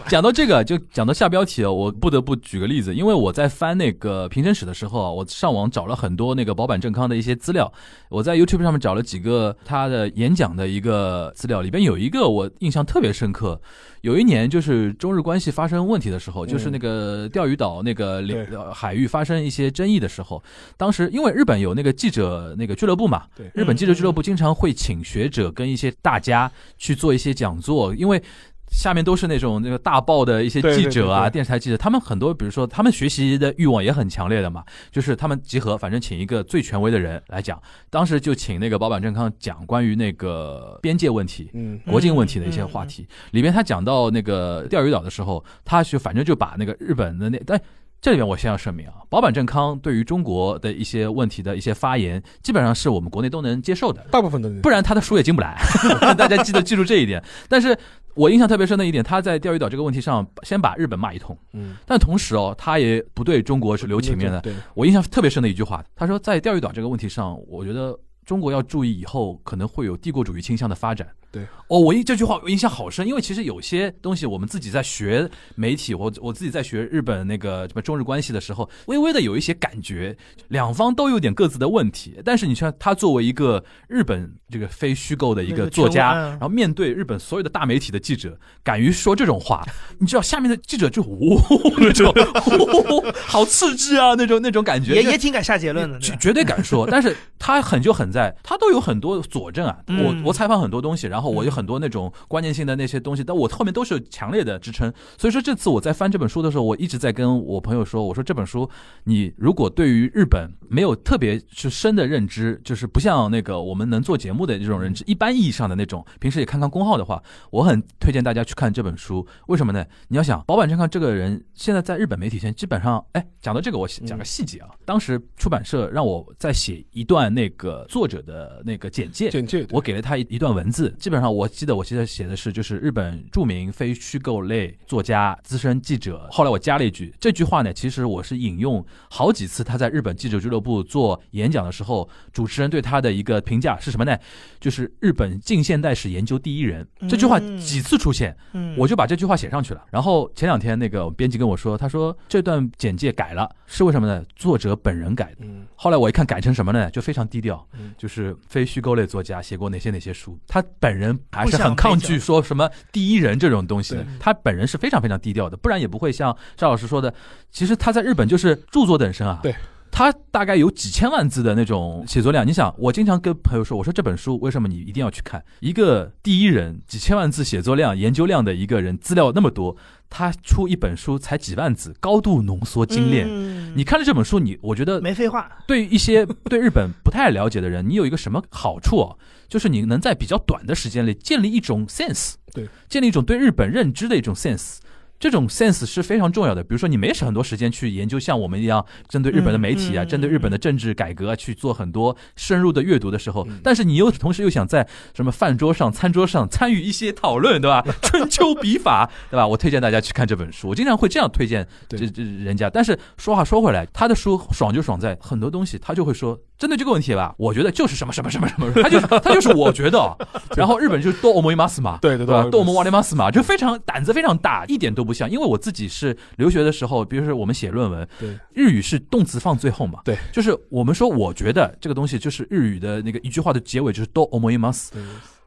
讲到这个，就讲到下标题啊，我不得不举个例子，因为我在翻那个评审史的时候啊，我上网找了很多那个保坂正康的一些资料，我在 YouTube 上面找了几个他的演讲的一个资料，里边有一个我印象特别深刻。有一年就是中日关系发生问题的时候，就是那个钓鱼岛那个领海域发生一些争议的时候，当时因为日本有那个记者那个俱乐部嘛，对。日本记者俱乐部经常会请学者跟一些大家去做一些讲座，因为。下面都是那种那个大报的一些记者啊，对对对对电视台记者，他们很多，比如说他们学习的欲望也很强烈的嘛，就是他们集合，反正请一个最权威的人来讲。当时就请那个保坂正康讲关于那个边界问题、嗯，国境问题的一些话题。里边他讲到那个钓鱼岛的时候，他就反正就把那个日本的那但。这里面我先要声明啊，保坂正康对于中国的一些问题的一些发言，基本上是我们国内都能接受的。大部分都能不然他的书也进不来。大家记得记住这一点。但是我印象特别深的一点，他在钓鱼岛这个问题上，先把日本骂一通，嗯，但同时哦，他也不对中国是留情面的。对，我印象特别深的一句话，他说在钓鱼岛这个问题上，我觉得中国要注意以后可能会有帝国主义倾向的发展。对，哦，我印这句话我印象好深，因为其实有些东西我们自己在学媒体，我我自己在学日本那个什么中日关系的时候，微微的有一些感觉，两方都有点各自的问题。但是你像他作为一个日本这个非虚构的一个个作家，然后面对日本所有的大媒体的记者，敢于说这种话，你知道下面的记者就呜、那种、哦好刺激啊那种那种感觉，也也挺敢下结论的，绝绝对敢说，但是他狠就狠在，他都有很多佐证啊。嗯。我我采访很多东西，然后我有很多那种关键性的那些东西，但我后面都是有强烈的支撑。所以说这次我在翻这本书的时候，我一直在跟我朋友说，我说这本书你如果对于日本没有特别是深的认知，就是不像那个我们能做节目的这种认知，一般意义上的那种，平时也看看公号的话，我很推荐大家去看这本书。为什么呢？你要想保坂正康这个人，现在在日本媒体圈基本上，哎，讲到这个，我讲个细节啊。当时出版社让我再写一段那个作者的那个简介，简介，我给了他一一段文字，基本上我记得我记得写的是就是日本著名非虚构类作家、资深记者。后来我加了一句，这句话呢，其实我是引用好几次他在日本记者俱乐部做演讲的时候，主持人对他的一个评价是什么呢？就是日本近现代史研究第一人。这句话嗯几次出现，嗯我就把这句话写上去了。然后前两天那个编辑跟我说，他说这段简介改了，是为什么呢？作者本人改的。嗯，后来我一看改成什么呢？就非常低调嗯，就是非虚构类作家写过哪些哪些书，他本人还是很抗拒说什么第一人这种东西的。他本人是非常非常低调的，不然也不会像赵老师说的，其实他在日本就是著作等身啊。对。他大概有几千万字的那种写作量，你想，我经常跟朋友说，我说这本书为什么你一定要去看？一个第一人几千万字写作量、研究量的一个人，资料那么多，他出一本书才几万字，高度浓缩精炼。嗯你看了这本书，你我觉得没废话，对于一些 对日本不太了解的人，你有一个什么好处哦？就是你能在比较短的时间里建立一种 sense，对，建立一种对日本认知的一种 sense。这种 sense 是非常重要的。比如说，你没很多时间去研究像我们一样针对日本的媒体啊，嗯嗯针对日本的政治改革啊去做很多深入的阅读的时候嗯，但是你又同时又想在什么饭桌上、餐桌上参与一些讨论，对吧？春秋笔法，对吧？我推荐大家去看这本书。我经常会这样推荐这这人家。但是说话说回来，他的书爽就爽在很多东西，他就会说针对这个问题吧，我觉得就是什么什么什么什么，他就 他就是我觉得。然后日本就是多欧莫伊马斯嘛，对对对多欧莫瓦雷马斯嘛，就非常胆子非常大，一点都不像。因为我自己是留学的时候，比如说我们写论文，对，日语是动词放最后嘛，对，就是我们说我觉得这个东西就是日语的那个一句话的结尾就是多欧莫伊马斯。对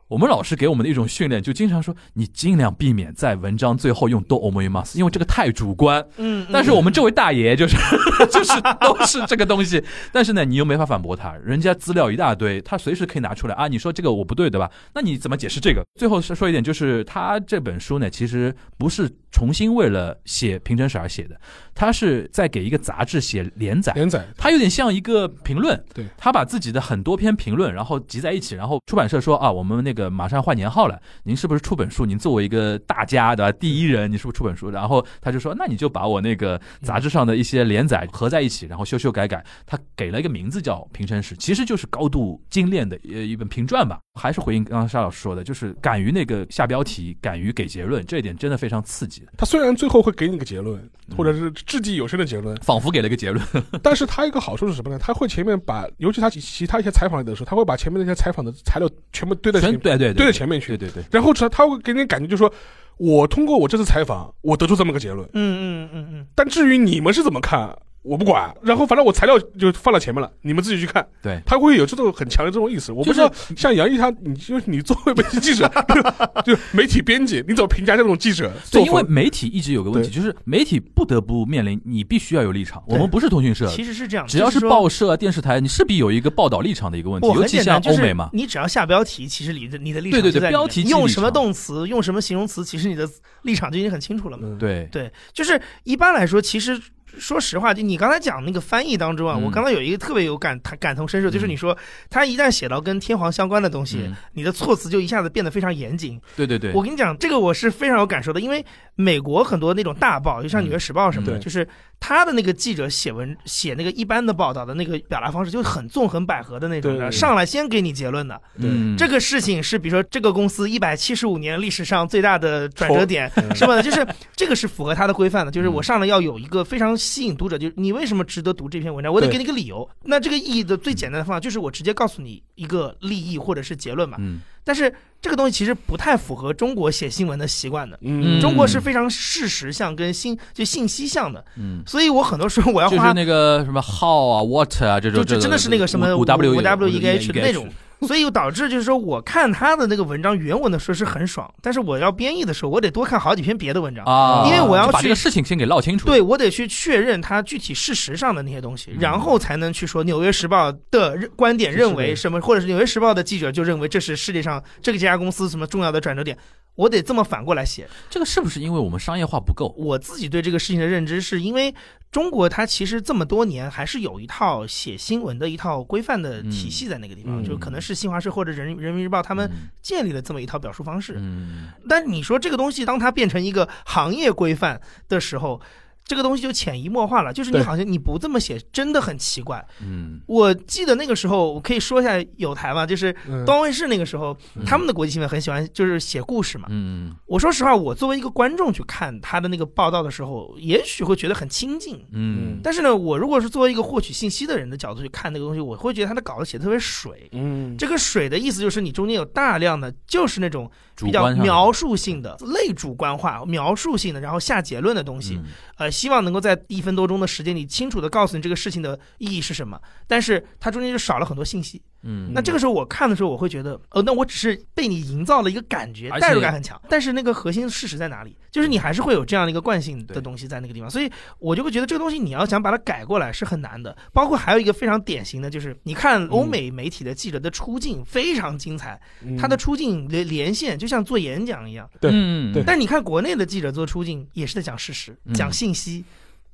我们老师给我们的一种训练，就经常说你尽量避免在文章最后用 do o m o i m a s 因为这个太主观。嗯，但是我们这位大爷就是 就是都是这个东西，但是呢，你又没法反驳他，人家资料一大堆，他随时可以拿出来啊。你说这个我不对对吧？那你怎么解释这个？最后是说一点，就是他这本书呢，其实不是重新为了写平成史而写的，他是在给一个杂志写连载。连载，他有点像一个评论，对他把自己的很多篇评论，然后集在一起，然后出版社说啊，我们那个马上换年号了，您是不是出本书？您作为一个大家对吧，第一人，你是不是出本书？然后他就说，那你就把我那个杂志上的一些连载合在一起，然后修修改改，他给了一个名字叫《平生史》，其实就是高度精炼的呃一本评传吧。还是回应刚刚沙老师说的，就是敢于那个下标题，敢于给结论，这一点真的非常刺激，他虽然最后会给你个结论，或者是掷地有声的结论，仿佛给了一个结论。但是他一个好处是什么呢？他会前面把，尤其他其其他一些采访里的时候，他会把前面那些采访的材料全部堆在前面，全对对堆在前面去对。对对，然后他他会给你感觉，就是说我通过我这次采访，我得出这么个结论。嗯嗯嗯嗯，但至于你们是怎么看，我不管。然后反正我材料就放到前面了，你们自己去看。对他会有这种很强的这种意思。我不知道，像杨毅他，你就是你作为媒体记者，就媒体编辑，你怎么评价这种记者对，因为？媒体一直有个问题，就是媒体不得不面临你必须要有立场。我们不是通讯社，其实是这样，只要是报社、电视台，你势必有一个报道立场的一个问题，尤其像欧美嘛。你只要下标题，其实你的你的立场对对对就在标题即用什么动词，用什么形容词，其实你的立场就已经很清楚了嘛。嗯，对，对，就是一般来说，其实说实话，就你刚才讲那个翻译当中啊，嗯。我刚才有一个特别有感感同身受，就是你说他一旦写到跟天皇相关的东西，嗯。你的措辞就一下子变得非常严谨。对对对，我跟你讲，这个我是非常有感受的，因为美国很多那种大报，就像《纽约时报》什么的，嗯就是他的那个记者写文写那个一般的报道的那个表达方式，就很纵横捭阖的那种的，对。上来先给你结论的。嗯，这个事情是，比如说这个公司一百七十五年历史上最大的转折点，嗯。是吧？就是这个是符合他的规范的，就是我上来要有一个非常吸引读者，就是你为什么值得读这篇文章，我得给你个理由。那这个意义的最简单的方法就是我直接告诉你一个利益或者是结论嘛。嗯但是这个东西其实不太符合中国写新闻的习惯的。嗯中国是非常事实向跟信就信息向的，嗯，所以我很多时候我要花就是那个什么 how 啊 what 啊这种，就就真的是那个什么五 W 五 W 一个 H H 的那种，所以导致就是说，我看他的那个文章原文的时候是很爽，但是我要编译的时候，我得多看好几篇别的文章，啊，因为我要就把这个事情先给唠清楚。对我得去确认他具体事实上的那些东西，嗯。然后才能去说《纽约时报》的观点认为什么，或者是《纽约时报》的记者就认为这是世界上这个这家公司什么重要的转折点，我得这么反过来写。这个是不是因为我们商业化不够？我自己对这个事情的认知是因为中国它其实这么多年还是有一套写新闻的一套规范的体系在那个地方，嗯就可能是新华社或者人人民日报他们嗯建立了这么一套表述方式。嗯但你说这个东西当它变成一个行业规范的时候，这个东西就潜移默化了，就是你好像你不这么写，真的很奇怪。嗯我记得那个时候，我可以说一下有台嘛，就是嗯东方卫视那个时候，嗯他们的国际新闻很喜欢就是写故事嘛。嗯我说实话，我作为一个观众去看他的那个报道的时候，也许会觉得很亲近。嗯但是呢，我如果是作为一个获取信息的人的角度去看那个东西，我会觉得他的稿子写的特别水。嗯，这个水的意思就是你中间有大量的就是那种比较描述性的、类主观化、描述性的，然后下结论的东西。嗯呃，希望能够在一分多钟的时间里清楚的告诉你这个事情的意义是什么，但是它中间就少了很多信息。嗯。那这个时候我看的时候，我会觉得，呃，那我只是被你营造了一个感觉，代入感很强。但是那个核心事实在哪里？就是你还是会有这样的一个惯性的东西在那个地方，所以我就会觉得这个东西你要想把它改过来是很难的。包括还有一个非常典型的，就是你看欧美媒体的记者的出镜非常精彩，嗯。他的出镜连连线就像做演讲一样。对嗯。对。但你看国内的记者做出镜也是在讲事实、嗯。讲信息，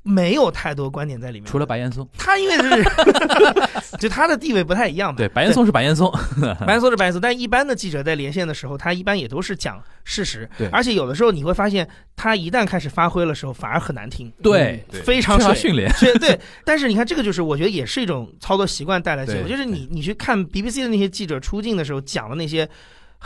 没有太多观点在里面。除了白岩松，他因为是，就他的地位不太一样嘛。对白岩松是白岩松，白岩松是白岩松，但一般的记者在连线的时候，他一般也都是讲事实。对。而且有的时候你会发现，他一旦开始发挥的时候，反而很难听，对非常需要训练，对对，但是你看，这个就是我觉得也是一种操作习惯带来的结果，就是你你去看 BBC 的那些记者出镜的时候讲的那些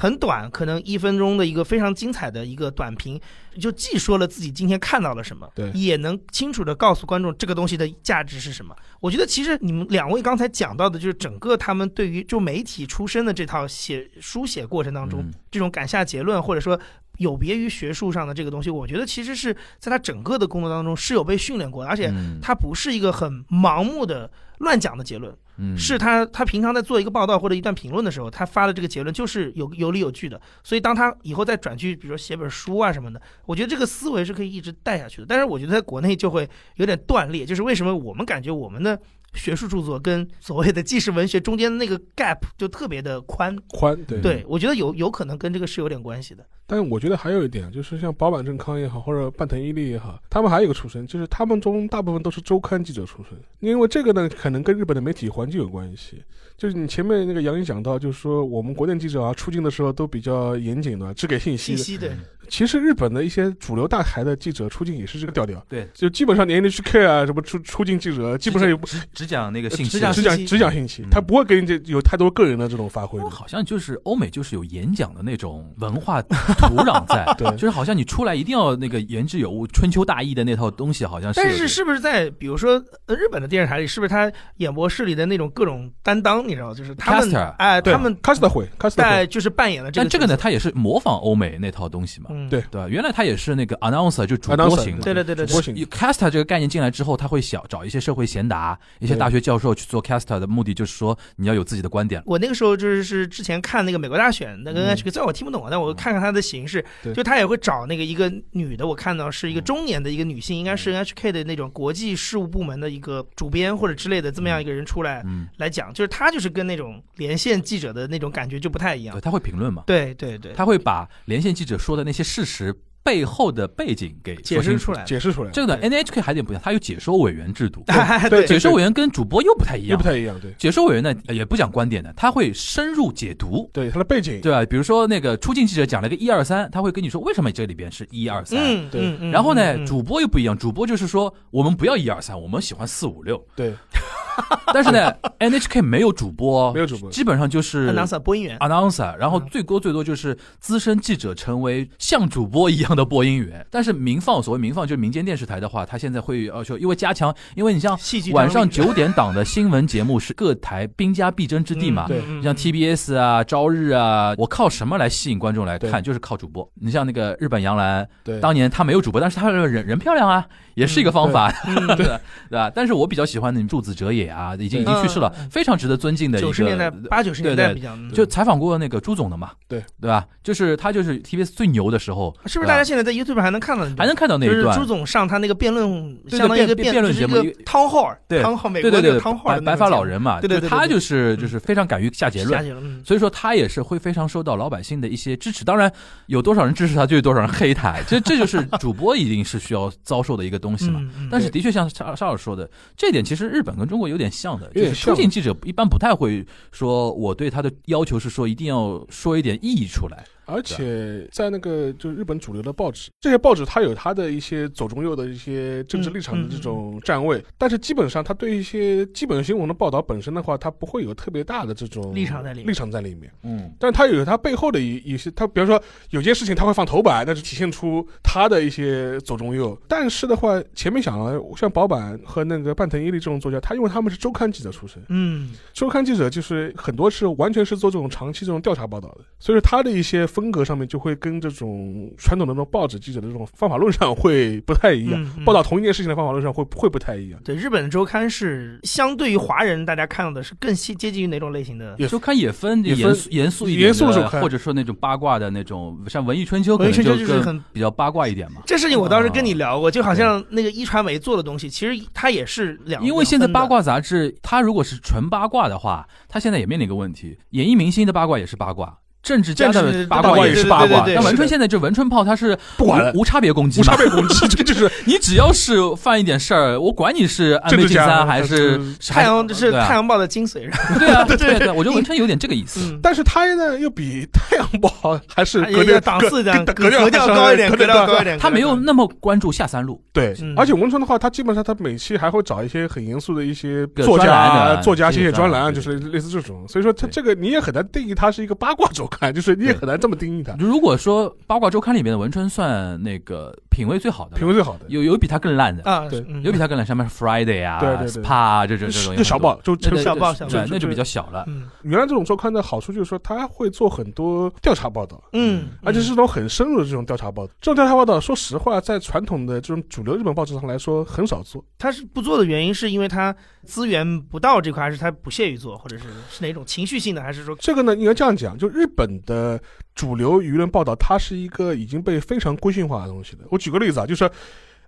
很短，可能一分钟的一个非常精彩的一个短评，就既说了自己今天看到了什么，对也能清楚的告诉观众这个东西的价值是什么。我觉得其实你们两位刚才讲到的，就是整个他们对于就媒体出身的这套写书写过程当中，嗯这种敢下结论，或者说有别于学术上的这个东西，我觉得其实是在他整个的工作当中是有被训练过的，而且嗯。他不是一个很盲目的乱讲的结论，嗯。是他他平常在做一个报道或者一段评论的时候，他发的这个结论就是有有理有据的，所以当他以后再转去，比如说写本书啊什么的，我觉得这个思维是可以一直带下去的。但是我觉得在国内就会有点断裂，就是为什么我们感觉我们的学术著作跟所谓的纪实文学中间的那个 gap 就特别的宽。宽对对，我觉得有有可能跟这个是有点关系的。但我觉得还有一点，就是像保坂正康也好，或者半藤一力也好，他们还有一个出身，就是他们中大部分都是周刊记者出身。因为这个呢，可能跟日本的媒体环境有关系。就是你前面那个杨毅讲到，就是说我们国内记者啊出镜的时候都比较严谨的，只给信息。信息对，其实日本的一些主流大台的记者出镜也是这个调调，对，就基本上连 NHK 啊什么出出镜记者，基本上也不只只讲那个信息只，讲只讲只讲信息嗯，他不会给你这有太多个人的这种发挥。好像就是欧美就是有演讲的那种文化土壤在，对就是好像你出来一定要那个言之有物、春秋大义的那套东西，好像。但是是不是在比如说呃日本的电视台里，是不是他演播室里的那种各种担当，你知道，就是他们 Caster 哎，对他们卡斯特会，卡斯特会，在就是扮演了这个。但这个呢，，他也是模仿欧美那套东西嘛，嗯，对。对吧？原来他也是那个 announcer 就主播型的，对对对对对主播型以 caster 这个概念进来之后，他会想找一些社会贤达、一些大学教授去做 caster 的目的，就是说你要有自己的观点。我那个时候就是是之前看那个美国大选，那个嗯。NHK，虽然我听不懂啊，但我看看他的形式，就他也会找那个一个女的，我看到是一个中年的一个女性，应该是嗯。NHK 的那种国际事务部门的一个主编或者之类的这么样一个人出来嗯，来讲，就是他就是跟那种连线记者的那种感觉就不太一样。对，。他会评论嘛，对对对，他会把连线记者说的那些事实背后的背景给解释出。来。解释出来，这个呢，NHK 还有点不一样，它有解说委员制度，对解说委员跟主播又不太一样，又不。太一样，对解说委员呢也不讲观点的，他会深入解读，对，他的背景，对吧？比如说那个出镜记者讲了个一二三，他会跟你说为什么这里边是一二三。嗯，对然后呢，主播又不一样，主播就是说我们不要一二三，我们喜欢四五六。对 但是呢，NHK 没有主播，没有主播基本上就是 announcer 播音员，announcer，然后嗯最多最多就是资深记者成为像主播一样的播音员。但是民放，所谓民放就是民间电视台的话，它现在会要求，因为加强，因为你像晚上九点档的新闻节目是各台兵家必争之地嘛。对像 TBS 啊、朝日啊，我靠什么来吸引观众来看？就是靠主播。你像那个日本杨澜，对，当年他没有主播，但是他人人漂亮啊，也是一个方法，嗯对吧？对吧？但是我比较喜欢的柱子哲也啊，已经已经去世了，非常值得尊敬的一个九十年代八九十年代比较，嗯就采访过那个朱总的嘛，对对吧？就是他就是 TBS 最牛的时候，是不是大家现在在 YouTube 还能看到？还能看到那就是一段朱？总上他那个辩论，对相当于一个辩辩论节目汤浩，对汤浩，美对对对，国的汤号白白发老人嘛，对对他就是嗯就是非常敢于下结论。所以说他也是会非常受到老百姓的一些支持，当然有多少人支持他，就有多少人黑他，这这就是主播一定是需要遭受的一个东西嘛。但是的确像沙沙老师说的，这点其实日本跟中国有点像的，就是出像境记者一般不太会说我对他的要求是说一定要说一点意义出来。而且在那个就是日本主流的报纸，这些报纸它有它的一些左中右的一些政治立场的这种站位，但是基本上它对一些基本新闻的报道本身的话，它不会有特别大的这种立场在里面。立场在里面。嗯，但它有它背后的一一些，它比如说有件事情它会放头版，那是体现出它的一些左中右。但是的话，前面讲了，像保坂和那个半藤伊力这种作家，他因为他们是周刊记者出身，嗯，周刊记者就是很多是完全是做这种长期这种调查报道的，所以说他的一些风格上面就会跟这种传统的那种报纸记者的这种方法论上会不太一样，嗯嗯报道同一件事情的方法论上会会不太一样。对，日本的周刊是相对于华人大家看到的是更接接近于哪种类型的？周刊也分也分严肃严肃一点严肃的周刊或者说那种八卦的那种，像文艺春秋可能文艺春秋就是很比较八卦一点嘛。这事情我当时跟你聊过，就好像那个一传媒做的东西，其实它也是两，因为现在八卦杂志，它如果是纯八卦的话，它现在也面临一个问题：演艺明星的八卦也是八卦，政治家政治的八八卦也是八卦。对对对对但文春现在这文春炮，他是不管无无差别攻击无差，别攻击，这就是 你只要是犯一点事儿，我管你是安倍晋三还是嗯太阳这是太阳报的精髓，对啊，对对对，我觉得文春有点这个意思。嗯，但是他呢又比太阳报还是一个格调档次的格调高一点，格调高一点，他没有那么关注下三路，对嗯，而且文春的话，他基本上他每期还会找一些很严肃的一些个作家的作家写写这些专专栏，栏就是类似这种。所以说，他这个你也很难定义他是一个八卦周刊，就是你也很难这么定义它。如果说八卦周刊里面的文春算那个品味最好的，品味最好的，有有比他更烂的，啊，对。嗯。有比他更烂，上面是 Friday 啊、对对对。SPA 啊这种这种就小报，就那个小报小报对，那就比较小了。嗯。原来这种周刊的好处就是说，他会做很多调查报道，嗯，而且是这种很深入的这种调查报道。这种调查报道，说实话，在传统的这种主流日本报纸上来说，很少做。他是不做的原因是因为他资源不到这块，还是他不屑于做，或者是是哪种情绪性的，还是说这个呢，应该这样讲，就日本的主流舆论报道，它是一个已经被非常规训化的东西了。我举个例子啊，就是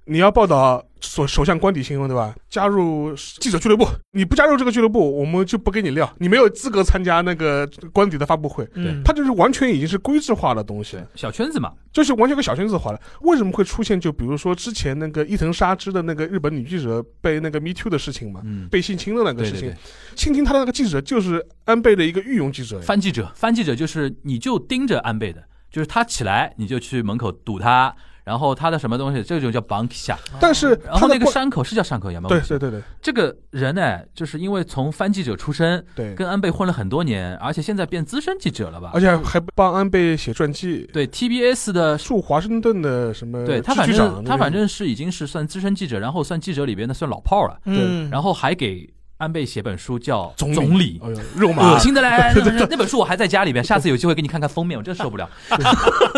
你要报道首首相官邸新闻，对吧？加入记者俱乐部，你不加入这个俱乐部，我们就不给你料，你没有资格参加那个官邸的发布会。嗯，它就是完全已经是规制化的东西，小圈子嘛，就是完全个小圈子化了。为什么会出现？就比如说之前那个伊藤沙织的那个日本女记者被那个 Me Too 的事情嘛，嗯，被性侵的那个事情对对对，，性侵她的那个记者就是安倍的一个御用记者。翻记者，翻记者就是你就盯着安倍的，就是他起来你就去门口堵他，然后他的什么东西，这种叫 bank 下，但是然后那个山口是叫山口洋吗？对对对对。这个人呢，就是因为从翻记者出身，对，跟安倍混了很多年，而且现在变资深记者了吧？而？且还帮安倍写传记，对 TBS 的驻华盛顿的什么对他反正他反正是已经是算资深记者，然后算记者里边的算老炮了，嗯，然后还给安倍写本书叫总理总理。哎呦肉麻恶，心的嘞！那那本书我还在家里边，下次有机会给你看看封面，我真受不了。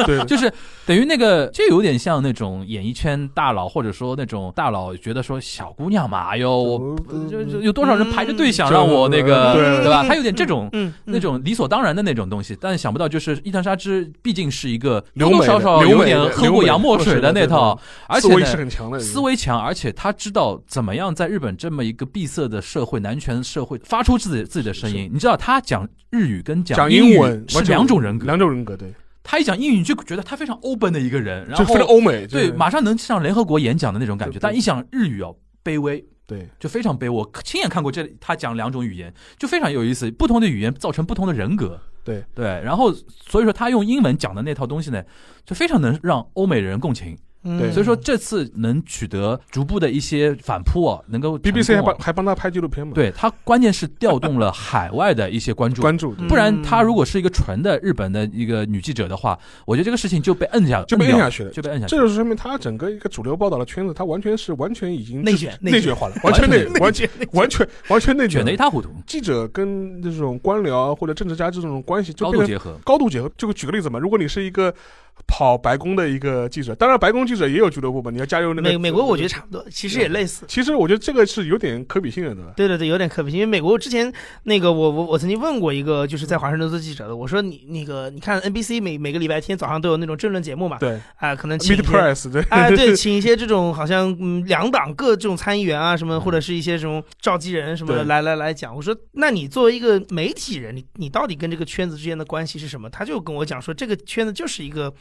对，就是等于那个，就有点像那种演艺圈大佬，或者说那种大佬觉得说小姑娘嘛，哎呦，我嗯就就有多少人排着队想嗯让我那个，对对吧？他有点这种。嗯那种理所当然的那种东西，但想不到就是伊藤沙织毕竟是一个多多少少有点喝过洋墨水的那套，而且思维是很强的，思维强，而且他知道怎么样在日本这么一个闭塞的社会、男权社会发出自己自己的声音。你知道他讲日语跟讲英文是两种人格，两种人格，对，他一讲英语你就觉得他非常 open 的一个人，然后非常欧美，对马上能上联合国演讲的那种感觉，但一讲日语哦，卑微。对就非常卑微，我亲眼看过这他讲两种语言，就非常有意思。不同的语言造成不同的人格，对对。然后所以说他用英文讲的那套东西呢，就非常能让欧美人共情。嗯对所以说这次能取得逐步的一些反扑啊，能够 BBC 还帮还帮他拍纪录片嘛？，对他关键是调动了海外的一些关注。关注不然，他如果是一个纯的日本的一个女记者的话，我觉得这个事情就被摁下，就被摁下去了就被摁下去这。就是说明他整个一个主流报道的圈子，他完全是完全已经内卷内卷化了，完全内 完全完全完全内卷的一。塌糊涂，记者跟这种官僚或者政治家这种关系就高度结合。高度结合。就举个例子嘛，如果你是一个跑白宫的一个记者，当然白宫记者也有俱乐部吧，你要加入那个美美国我觉得差不多，其实也类似。其实我觉得这个是有点可比性的，对吧？对对对，有点可比性。因为美国之前那个我我我曾经问过一个就是在华盛顿做记者的，我说你那个你看 NBC 每每个礼拜天早上都有那种政论节目嘛，对啊、可能请一些 Press 对，请一些这种好像嗯两党各这种参议员啊什么，或者是一些这种召集人什么的来来来讲。我说，那你作为一个媒体人，你你到底跟这个圈子之间的关系是什么？他就跟我讲说，这个圈子就是一个。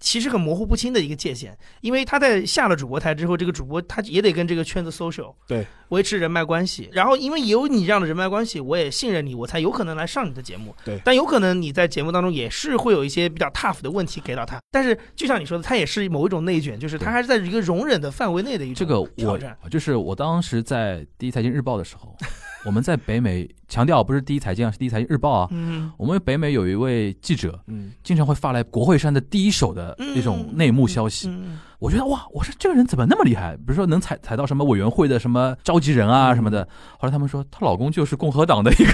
其实很模糊不清的一个界限，因为他在下了主播台之后，这个主播他也得跟这个圈子 social，对，维持人脉关系。然后因为有你这样的人脉关系，我也信任你，我才有可能来上你的节目。对但有可能你在节目当中也是会有一些比较 tough 的问题给到他。但是就像你说的，他也是某一种内卷，就是他还是在一个容忍的范围内的一种这个挑我战。就是我当时在第一财经日报的时候，我们在北美强调不是第一财经啊，是第一财经日报啊。嗯我们北美有一位记者，嗯，经常会发来国会山的第一手的那种内幕消息。嗯我觉得哇，我说这个人怎么那么厉害？比如说能采采到什么委员会的什么召集人啊什么的。后来他们说她老公就是共和党的一个，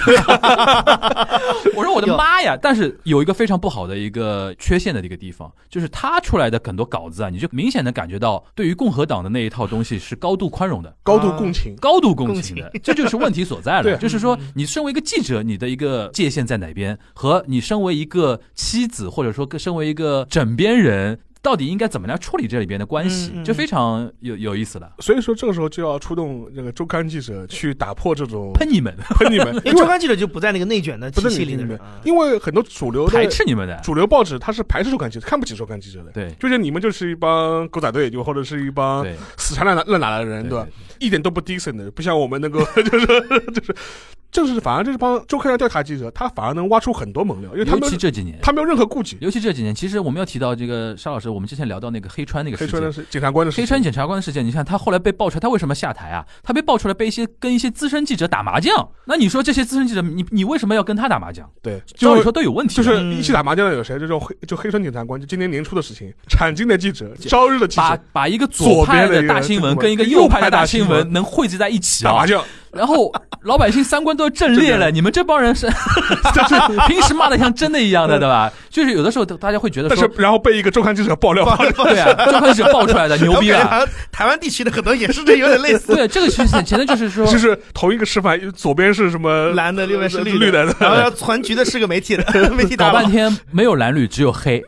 我说我的妈呀！但是有一个非常不好的一个缺陷的一个地方，就是他出来的很多稿子啊，你就明显的感觉到对于共和党的那一套东西是高度宽容的。高度共情，高度共情的，这就是问题所在了。就是说，你身为一个记者，你的一个界限在哪边，和你身为一个妻子，或者说身为一个枕边人，到底应该怎么来处理这里边的关系嗯，嗯就非常有有意思了。所以说这个时候就要出动这个周刊记者去打破这种喷你们，喷你们，因为周刊记者就不在那个内卷的不体系里的人，啊，因为很多主流排斥你们的。主流报纸它是排斥周刊记者，看不起周刊记者的。对就是你们就是一帮狗仔队，就或者是一帮死缠烂打烂打的人，对吧？？一点都不 decent 的，不像我们那个，就 是就是，正是反而这帮周刊上调查记者，他反而能挖出很多猛料，因为他尤其这几年，他没有任何顾忌。尤其这几年，其实我们要提到这个沙老师，我们之前聊到那个黑川那个事件黑川的。检察官的事情，黑川检察官的事件，你看他后来被爆出来，他为什么下台啊？他被爆出来被一些跟一些资深记者打麻将，那你说这些资深记者，你你为什么要跟他打麻将？对，照理就说都有问题，就是一起打麻将的有谁？就这种黑就黑川检察官，就今年年初的事情，产经的记者、朝日的记把者把一个左派的大新闻跟一个右派的大新闻能汇集在一起啊打麻，将，然后老百姓三观都震裂了，你们这帮人是 就是平时骂的像真的一样的，对吧？就是有的时候大家会觉得说，但是然后被一个周刊记者爆料，对啊，周刊记者爆出来的牛逼我感觉好了。像台湾地区的可能也是这有点类似。对，这个其实前面就是说，就是同一个示范，左边是什么蓝的，右边是绿绿的，然后要传局的是个媒体的媒体大佬搞半。天没有蓝绿，只有黑，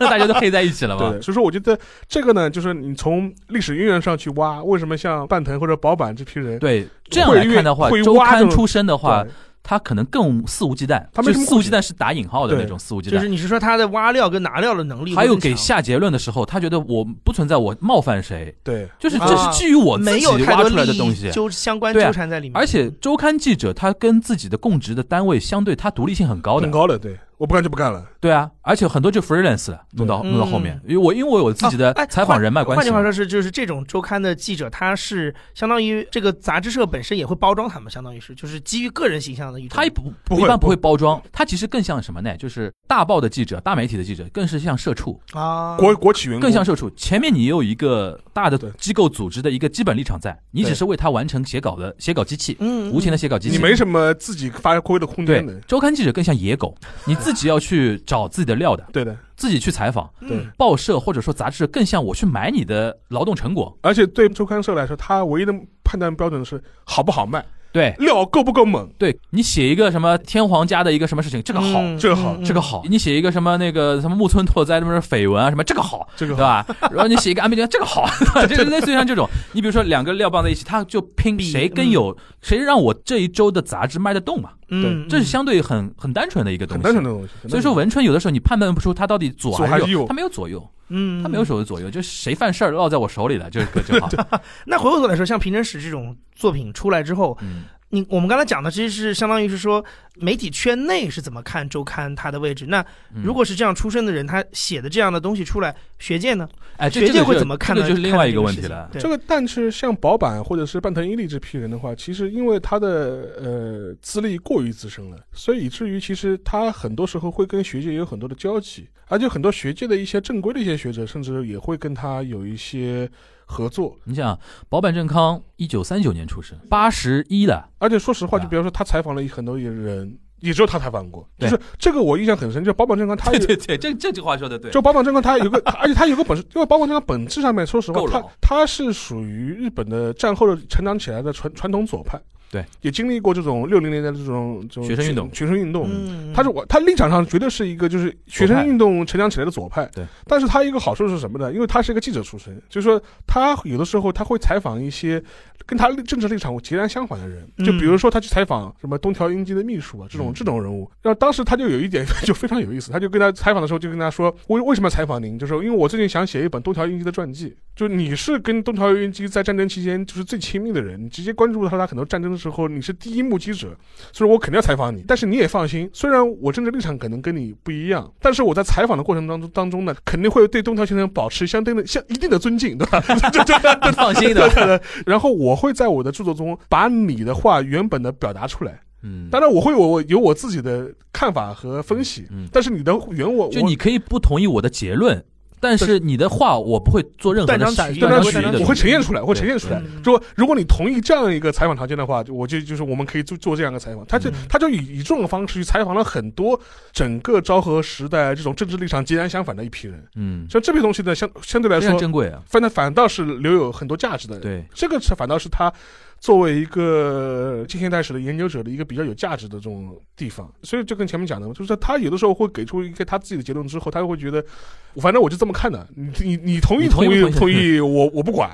大家都黑在一起了嘛对，。所以说我觉得这个呢，就是你从历史渊源上去挖，为什么像半藤或者保坂这批人，对，这样来看的话会，周挖这种刊出身的话对，他可能更肆无忌惮。他没什么顾忌就肆无忌惮是打引号的那种肆无忌惮。就是你是说他的挖料跟拿料的能力还有，给下结论的时候，他觉得我不存在我冒犯谁，对就是啊这是基于我自己没有挖出来的东西。就相关纠缠在里面，而且周刊记者他跟自己的供职的单位相对，他独立性很高的很。高的，对，我不干就不干了，对啊，而且很多就 freelance 了，弄到嗯弄到后面，因为我因为我有自己的采访人脉关系嘛。换句话说是，就是这种周刊的记者，他是相当于这个杂志社本身也会包装他们，相当于是就是基于个人形象的一种。他也不不会一般不不会包装，他其实更像什么呢？就是大报的记者、大媒体的记者，更是像社畜，啊，国国企员工。更像社畜。前面你有一个大的机构组织的一个基本立场在，你只是为他完成写稿的写稿机器，嗯无情的写稿机器。你没什么自己发挥的空对间的，周刊记者更像野狗，你自己要去找自己的料的，对的，自己去采访。对。嗯报社或者说杂志更像我去买你的劳动成果。而且对周刊社来说，它唯一的判断标准是好不好卖，对料够不够猛，对，你写一个什么天皇家的一个什么事情，这个好，嗯这个好嗯这个好。你写一个什么那个什么木村拓哉什么绯闻啊什么，这个好。这个好。对吧？然后你写一个安倍晋三，这个好，这类似于像这种，你比如说两个料放在一起，他就拼谁更有，谁让我这一周的杂志卖得动嘛？嗯，这是相对很很单纯的一个东西。很单纯的东西，所以说文春有的时候你判断不出他到底左左还是右他没有左右，嗯，他没有手的左右，就是谁犯事儿落在我手里了，就是就好。那回过头来说，像《平成史》这种作品出来之后，嗯，你我们刚才讲的，其实是相当于是说媒体圈内是怎么看周刊它的位置。那嗯如果是这样出身的人，他写的这样的东西出来，学界呢？哎，这学界会怎么看呢？这个就是另外一个问题了。这个但是像保坂或者是半藤一力这批人的话，其实因为他的呃资历过于资深了，所以以至于其实他很多时候会跟学界有很多的交集，而且很多学界的一些正规的一些学者，甚至也会跟他有一些合作。你想，保坂正康一九三九年出生，八十一了，而且说实话，就比方说他采访了很多人，也只有他采访过，就对。是这个我印象很深，就保坂正康他有对对对，这这句话说的对。就保坂正康，他有个，而且他有个本事，因为保坂正康本质上面，说实话他他是属于日本的战后的成长起来的传传统左派，对，也经历过这种六零年代的这种这种学生运动学生运动。嗯，他是我，他立场上绝对是一个就是学生运动成长起来的左派，对。但是他一个好处是什么呢？因为他是一个记者出身，就是说他有的时候他会采访一些跟他政治立场截然相反的人，就比如说他去采访什么东条英机的秘书啊这种嗯这种人物。然后当时他就有一点 就非常有意思，他就跟他采访的时候就跟他说，为为什么采访您？就是因为我最近想写一本东条英机的传记，就你是跟东条英机在战争期间就是最亲密的人，你直接关注到他很多战争的时候，你是第一目击者，所以我肯定要采访你。但是你也放心，虽然我政治立场可能跟你不一样，但是我在采访的过程当中当中呢，肯定会对东条先生保持相对的相一定的尊敬，对吧？这这这放心的，然后我会在我的著作中把你的话原本的表达出来，嗯，当然我会有我有我自己的看法和分析，嗯。但是你的原我就你可以不同意我的结论，但是你的话我不会做任何的断章取义断章取义，的东西，我会呈现出来，我会呈现出来嗯。说如果你同意这样一个采访条件的话，我就就是我们可以做做这样一个采访。他就嗯他就以以这种方式去采访了很多整个昭和时代这种政治立场截然相反的一批人。嗯，像这批东西呢，相相对来说，珍贵啊，反正反倒是留有很多价值的。对，这个是反倒是他作为一个近现代史的研究者的一个比较有价值的这种地方。所以就跟前面讲的，就是他有的时候会给出一个他自己的结论之后，他会觉得，反正我就这么看的，你你你同意同意同意不同意，我我不管。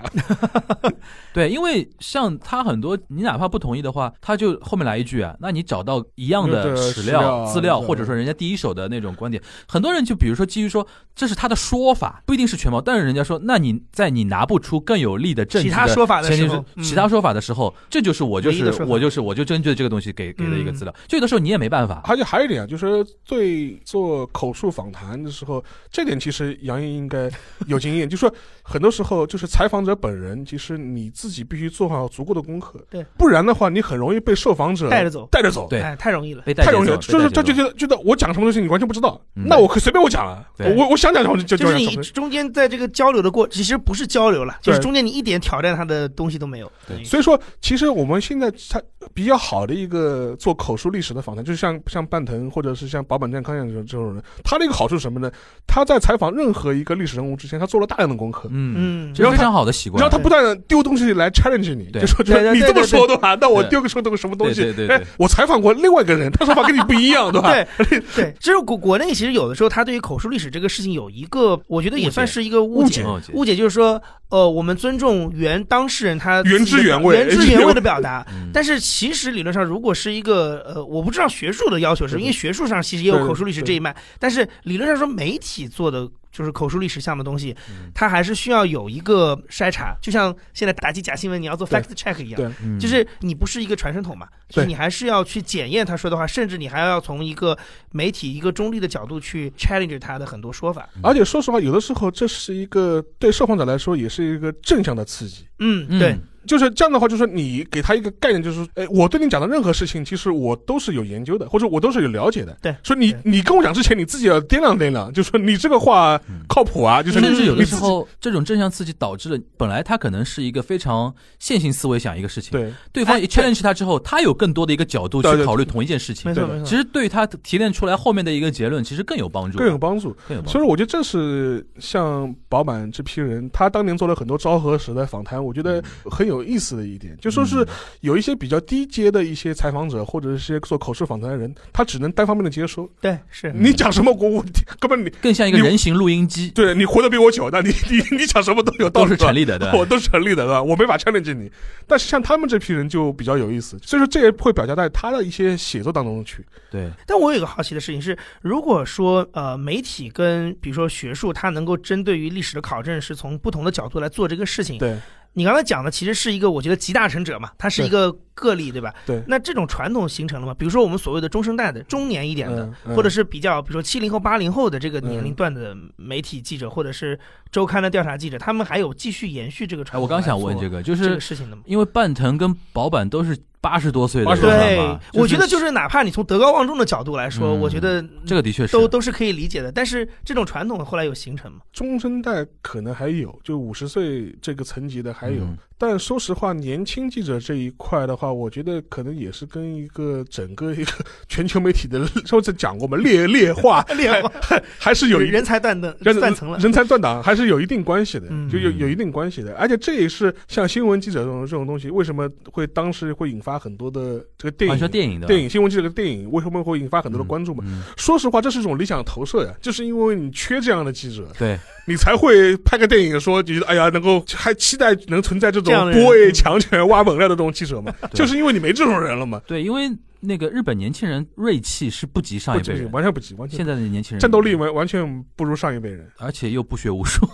对，因为像他很多，你哪怕不同意的话，他就后面来一句啊，那你找到一样的史史料资料，或者说人家第一手的那种观点，很多人就比如说基于说这是他的说法，不一定是全貌，但是人家说，那你在你拿不出更有力的证据其他说法的时候，嗯其他说法的时候，这就是我就是我就是我就针对这个东西给给的一个资料，就有的时候你也没办法，而且还有一点啊，就是对做口述访谈的时候，这点其实杨毅应该有经验，就是说很多时候就是采访者本人，其实你自己必须做好足够的功课，对，不然的话你很容易被受访者带着走带着走。对哎，太容易了。被带节太容易了，就是他就觉得觉得我讲什么东西你完全不知道，嗯那我可随便我讲了，我我想讲什么就就是你。中间在这个交流的过，其实不是交流了，就是中间你一点挑战他的东西都没有。对所以说，其实我们现在他比较好的一个做口述历史的访谈，就是像像半藤或者是像保本健康这样这种这种人，他的一个好处是什么呢？他在采访任何一个历史人物之前，他做了大量的功课。嗯，嗯，这是非常好的习惯，然后他不断的丢东西来 challenge 你，对就说你这么说的话，那我丢个说这个什么东西？对对对我采访过另外一个人，他说法跟你不一样，对吧？对 对，其实国国内其实有的时候，他对于口述历史这个事情有一个，我觉得也算是一个误解。误解误解就是说，呃，我们尊重原当事人他原汁原味原汁原味的表达。嗯但是其实理论上，如果是一个呃，我不知道学术的要求是，因为学术上其实也有口述历史这一脉，但是理论上说，媒体做的就是口述历史项的东西，嗯它还是需要有一个筛查，就像现在打击假新闻，你要做 fact check 一样。对嗯就是你不是一个传声筒嘛，就是对你还是要去检验他说的话，甚至你还要从一个媒体一个中立的角度去 challenge 他的很多说法。而且说实话，有的时候这是一个对受访者来说也是一个正向的刺激。嗯，嗯对，就是这样的话，就是你给他一个概念，就是说，哎，我对你讲的任何事情，其实我都是有研究的，或者我都是有了解的。对所以你你跟我讲之前，你自己要掂量掂量，就说你这个话嗯靠谱啊，就是甚至有的时候，这种正向刺激导致了本来他可能是一个非常线性思维想一个事情，对对方一哎 challenge 他之后，他有更多的一个角度去考虑同一件事情没，错对没错。其实对他提炼出来后面的一个结论，其实更有帮助，更有帮助。更有帮助。所以我觉得这是像宝满这批人，他当年做了很多昭和时的访谈，我觉得很有意思的一点，就说是嗯有一些比较低阶的一些采访者，或者是一些做口述访谈的人，他只能单方面的接收。对，是嗯你讲什么，我我 根本你更像一个人形录音机，对你活得比我久，那你 你你讲什么都有道理，都是成立的，对吧？我都是成立的，对吧？我没法 challenge 你，但是像他们这批人就比较有意思，所以说这也会表现在他的一些写作当中去。对，但我有一个好奇的事情是，如果说呃媒体跟比如说学术，它能够针对于历史的考证是从不同的角度来做这个事情，对，你刚才讲的其实是一个我觉得集大成者嘛，他是一个个例，对吧？对那这种传统形成了吗？比如说我们所谓的中生代的中年一点的，嗯嗯或者是比较比如说七零后、八零后的这个年龄段的媒体记者，或者是周刊的调查记者，他们还有继续延续这个哎，传统。我刚想问这个就是这个是事情的吗？因为半藤跟保坂都是八十多岁的80人对了嘛，，我觉得就是哪怕你从德高望重的角度来说，嗯我觉得这个的确是都都是可以理解的。但是这种传统后来有形成吗？中生代可能还有，就五十岁这个层级的还有，嗯但说实话，年轻记者这一块的话，我觉得可能也是跟一个整个一个 全球媒体的，上次讲过嘛，劣劣化 劣化还是有人才断等人断层了。人才断档还是有一定关系的，嗯就有有一定关系的。而且这也是像新闻记者这种这种东西，为什么会当时会引发很多的这个电啊影你说电影的电影新闻记者的电影为什么会引发很多的关注嘛？嗯说实话，这是一种理想投射呀，就是因为你缺这样的记者，对，你才会拍个电影说，觉得哎呀，能够还期待能存在这种不畏强权挖猛料的这种记者吗？就是因为你没这种人了嘛，对，因为那个日本年轻人锐气是不及上一辈人，完全不及，完全现在的年轻人战斗力，完完全不如上一辈人。而且又不学无术，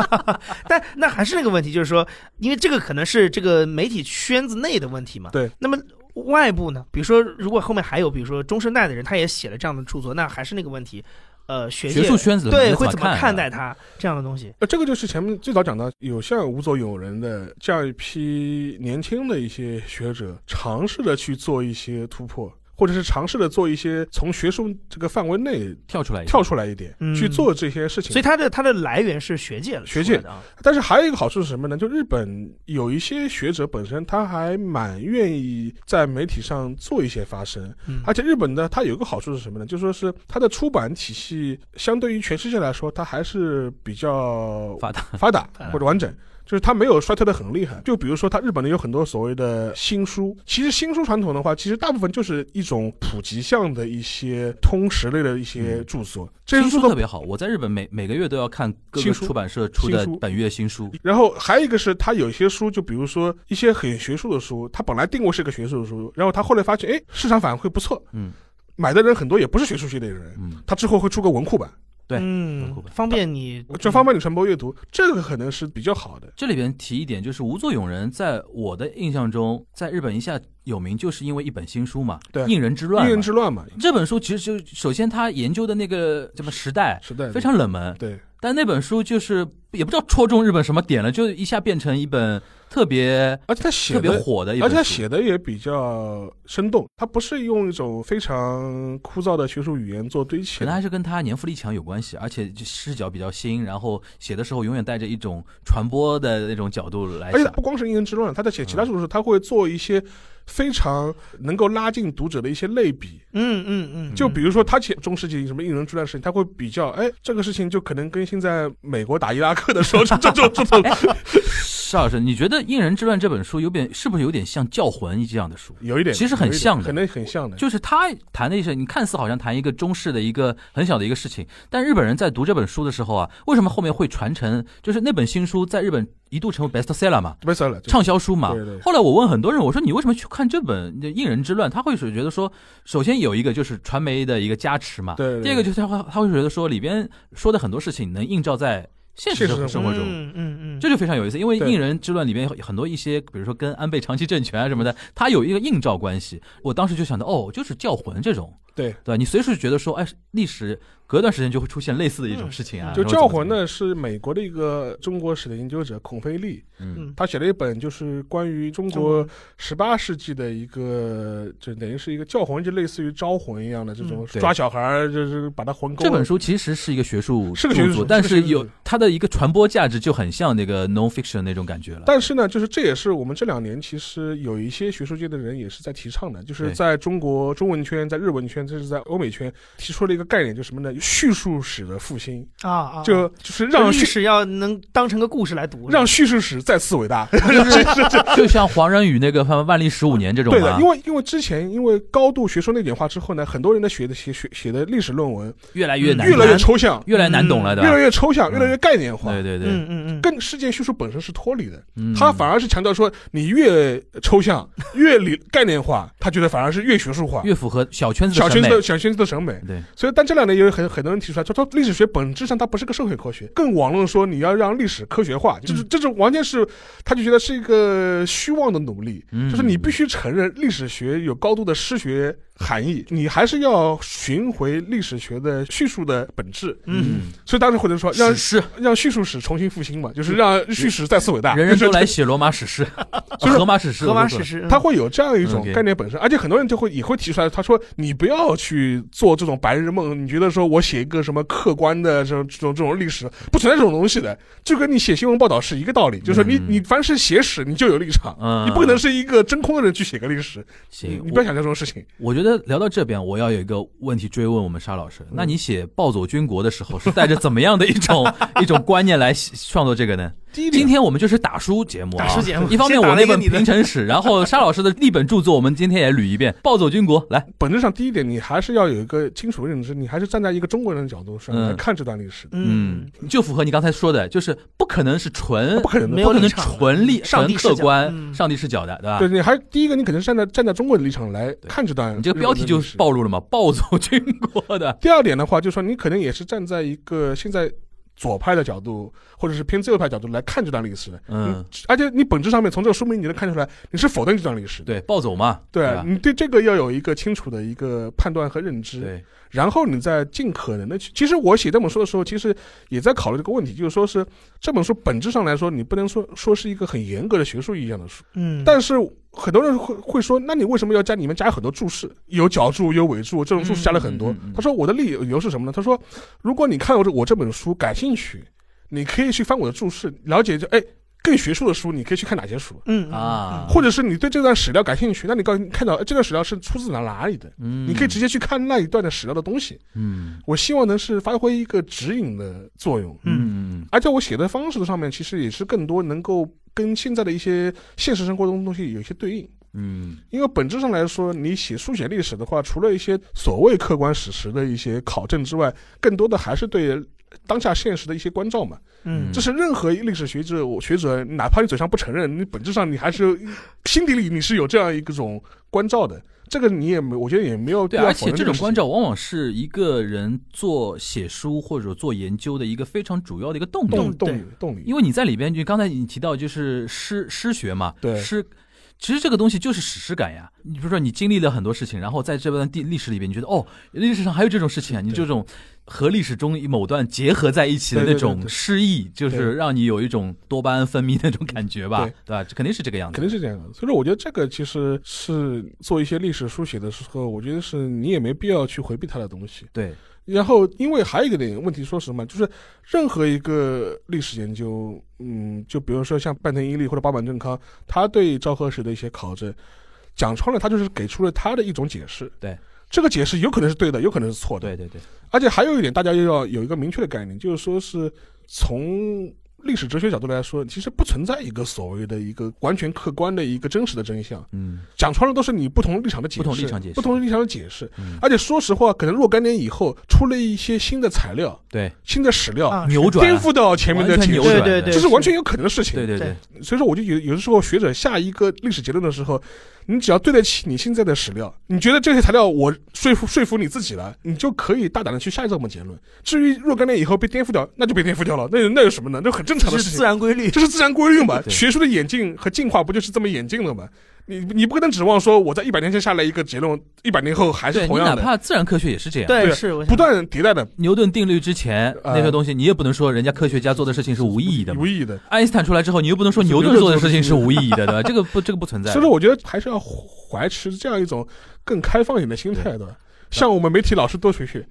但那还是那个问题，就是说，因为这个可能是这个媒体圈子内的问题嘛。对。那么外部呢？比如说，如果后面还有，比如说中生代的人，他也写了这样的著作，那还是那个问题。呃，学界学术圈子对会怎么看待他这样的东西？呃，这个就是前面最早讲到，有像无左有人的这样一批年轻的一些学者，尝试着去做一些突破，或者是尝试着做一些从学术这个范围内跳出来跳出来一点，嗯去做这些事情。所以它的它的来源是学界了，学界的啊。但是还有一个好处是什么呢？就日本有一些学者本身他还蛮愿意在媒体上做一些发声，嗯而且日本呢，它有一个好处是什么呢？就说是它的出版体系相对于全世界来说，它还是比较，发达发达或者完整。就是它没有衰退的很厉害，就比如说它日本的有很多所谓的新书，其实新书传统的话，其实大部分就是一种普及向的一些通识类的一些著作，这些书特别好，我在日本每每个月都要看各个出版社出的新书。本月新书，然后还有一个是，它有一些书，就比如说一些很学术的书，它本来定位是个学术的书，然后他后来发现，哎，市场反馈不错，嗯买的人很多也不是学术系的人，嗯，他之后会出个文库版，对嗯方便你就方便你传播阅读，这个可能是比较好的。这里边提一点，就是无作俑人在我的印象中，在日本一下有名，就是因为一本新书嘛，对应人之乱嘛。一人之乱嘛，这本书其实就首先他研究的那个什么时代时代非常冷门，对，但那本书就是也不知道戳中日本什么点了，就一下变成一本特别而且他写的特别。火的一本书。而且他写的也比较生动，他不是用一种非常枯燥的学术语言做堆砌的，可能还是跟他年富力强有关系，而且就视角比较新，然后写的时候永远带着一种传播的那种角度来想而且他不。光是一人之乱，他在写其他书的时候，他会做一些非常能够拉近读者的一些类比，嗯嗯嗯，就比如说他前中世纪什么应人之乱事情，他会比较，哎，这个事情就可能跟现在美国打伊拉克的时候这这种这种邵老师，你觉得《应人之乱》这本书有点是不是有点像《教魂》这样的书？有一点，其实很像的可能很像的。就是他谈的一些，你看似好像谈一个中式的一个很小的一个事情，但日本人在读这本书的时候啊，为什么后面会传承？就是那本新书在日本一度成为 bestseller 嘛，，bestseller 畅销书嘛对对。后来我问很多人，我说你为什么去看这本《应人之乱》？他会是觉得说，首先有一个就是传媒的一个加持嘛，对对对第二个就是他会他会觉得说里边说的很多事情能映照在现实生活中。嗯嗯嗯，这就非常有意思，因为对。应人之乱里边有很多一些，比如说跟安倍长期政权啊什么的，它有一个映照关系。我当时就想到，哦，就是教魂这种，对。对吧？你随时觉得说，哎，历史隔段时间就会出现类似的一种事情啊。就教魂，呢，是美国的一个中国史的研究者孔飞利，嗯嗯他写了一本就是关于中中国国十八世纪的一个，就等于是一个教魂，就类似于招魂一样的这种抓小孩儿，就是把他魂勾。这本书其实是一个学术是个学术但是有它的一个传播价值就很像那个 non fiction 那种感觉了。但是呢，就是这也是我们这两年其实有一些学术界的人也是在提倡的，就是在中国中文圈、在日文圈，甚至在欧美圈提出了一个概念，就什么呢？叙述史的复兴，啊啊，就就是让叙历史要能当成个故事来读，让叙事史再次伟大。就像黄仁宇那个《万历十五年》这种对的，因，为因为之前因为高度学术内卷化之后呢，很多人的写的写写写的历史论文越来越难，越来越抽象，越来越难懂了的。越来越抽象，嗯越来越概念化。对对对，嗯嗯嗯，跟事件叙述本身是脱离的，嗯。他反而是强调说，你越抽象、越理概念化，他觉得反而是越学术化。越符合小圈子小圈宣示的想宣示的审美。对，所以，但这两年也有很很多人提出来，说说历史学本质上它不是个社会科学，更网络说你要让历史科学化，就是嗯。这种完全是他就觉得是一个虚妄的努力，嗯。就是你必须承认历史学有高度的诗学含义，你还是要寻回历史学的叙述的本质。嗯，所以当时或者说让史诗，让叙述史重新复兴嘛，就是让叙史再次伟大，人人都就来写罗马史诗，就是荷马史诗，荷马史诗，他会有这样一种概念本身，而且很多人就会也会提出来，他说你不要去做这种白日梦，你觉得说我写一个什么客观的这种这种这种历史，不存在这种东西的，就跟你写新闻报道是一个道理，就是说你嗯你凡是写史，你就有立场，嗯。你不可能是一个真空的人去写个历史，行，你不要想这种事情。我觉得聊到这边，我要有一个问题追问我们沙老师。那你写暴走军国的时候，是带着怎么样的一种 一种观念来创作这个呢？今天我们就是打书节目啊，打书节目一方面我那本平城史，然后沙老师的历本著作，我们今天也捋一遍。暴走军国，来，本质上第一点，你还是要有一个清楚的认知，你还是站在一个中国人的角度上嗯来看这段历史的。嗯，就符合你刚才说的，就是不可能是纯不可能没不可能纯立纯历纯上帝客观、嗯上帝视角的，对吧？对，你还第一个，你肯定是站在站在中国的立场来看这段。你这个标题就暴露了嘛，暴走军国的，第二点的话，就是说你可能也是站在一个现在左派的角度，或者是偏自由派角度来看这段历史。的。嗯，而且你本质上面从这个书名你能看出来，你是否定这段历史。对，暴走嘛，对吧你对这个要有一个清楚的一个判断和认知，对，然后你再尽可能的去。其实我写这本书的时候，其实也在考虑这个问题，就是说是这本书本质上来说，你不能说说是一个很严格的学术意义上的书，嗯，但是很多人会会说，那你为什么要加里面加很多注释？有脚注，有尾注，这种注释加了很多。嗯嗯嗯嗯他说我的理由是什么呢？他说，如果你看我这我这本书感兴趣，你可以去翻我的注释，了解就哎更学术的书，你可以去看哪些书。嗯啊。或者是你对这段史料感兴趣，那你告看到哎这段史料是出自哪哪里的，嗯，你可以直接去看那一段的史料的东西。嗯。我希望能是发挥一个指引的作用，嗯嗯。而且我写的方式上面其实也是更多能够跟现在的一些现实生活中的东西有一些对应。嗯。因为本质上来说，你写书写历史的话，除了一些所谓客观史实的一些考证之外，更多的还是对当下现实的一些关照嘛。嗯这是任何历史学者、学者，哪怕你嘴上不承认，你本质上你还是 心底里你是有这样一个种关照的。这个你也没，我觉得也没有对，而且这种关照往往是一个人做写书或者做研究的一个非常主要的一个动力，动动力动力，因为你在里边，就刚才你提到就是诗诗学嘛，对诗。其实这个东西就是史诗感呀。你比如说，你经历了很多事情，然后在这段地历史里边，你觉得哦，历史上还有这种事情啊，你这种和历史中某段结合在一起的那种诗意，就是让你有一种多巴胺分泌那种感觉吧，对对吧？这肯定是这个样子，肯定是这样的。所以说，我觉得这个其实是做一些历史书写的时候，我觉得是你也没必要去回避它的东西。对，然后，因为还有一个点问题，说实话，就是任何一个历史研究，嗯，就比如说像半藤英利或者八坂正康，他对昭和史的一些考证，讲穿了，他就是给出了他的一种解释。对，这个解释有可能是对的，有可能是错的。对对对，而且还有一点，大家又要有一个明确的概念，就是说是从历史哲学角度来说，其实不存在一个所谓的一个完全客观的一个真实的真相。嗯。讲穿了都是你不同立场的解释，不同立场解释。不同立场的解释。嗯，而且说实话，可能若干年以后出了一些新的材料、对，新的史料，啊扭转。颠覆到前面的解释，对对对，这是完全有可能的事情。对对对，所以说，我就有有的时候学者下一个历史结论的时候，你只要对得起你现在的史料，你觉得这些材料我说服说服你自己了，你就可以大胆的去下这么结论。至于若干年以后被颠覆掉，那就被颠覆掉了，那那有什么呢？那很正常的事情这是自。然规律。这是自然规律嘛？学术的演进和进化不就是这么演进的吗？你你不可能指望说我在一百年前下来一个结论，一百年后还是同样的，哪怕自然科学也是这样，对对，是不断迭代的，牛顿定律之前呃那些东西，你也不能说人家科学家做的事情是无意义的无。意义的。爱因斯坦出来之后，你又不能说牛顿做的事情是无意义的，对吧？这个不，这个不存在。所以说，我觉得还是要怀持这样一种更开放一点的心态的。像我们媒体老师多学学，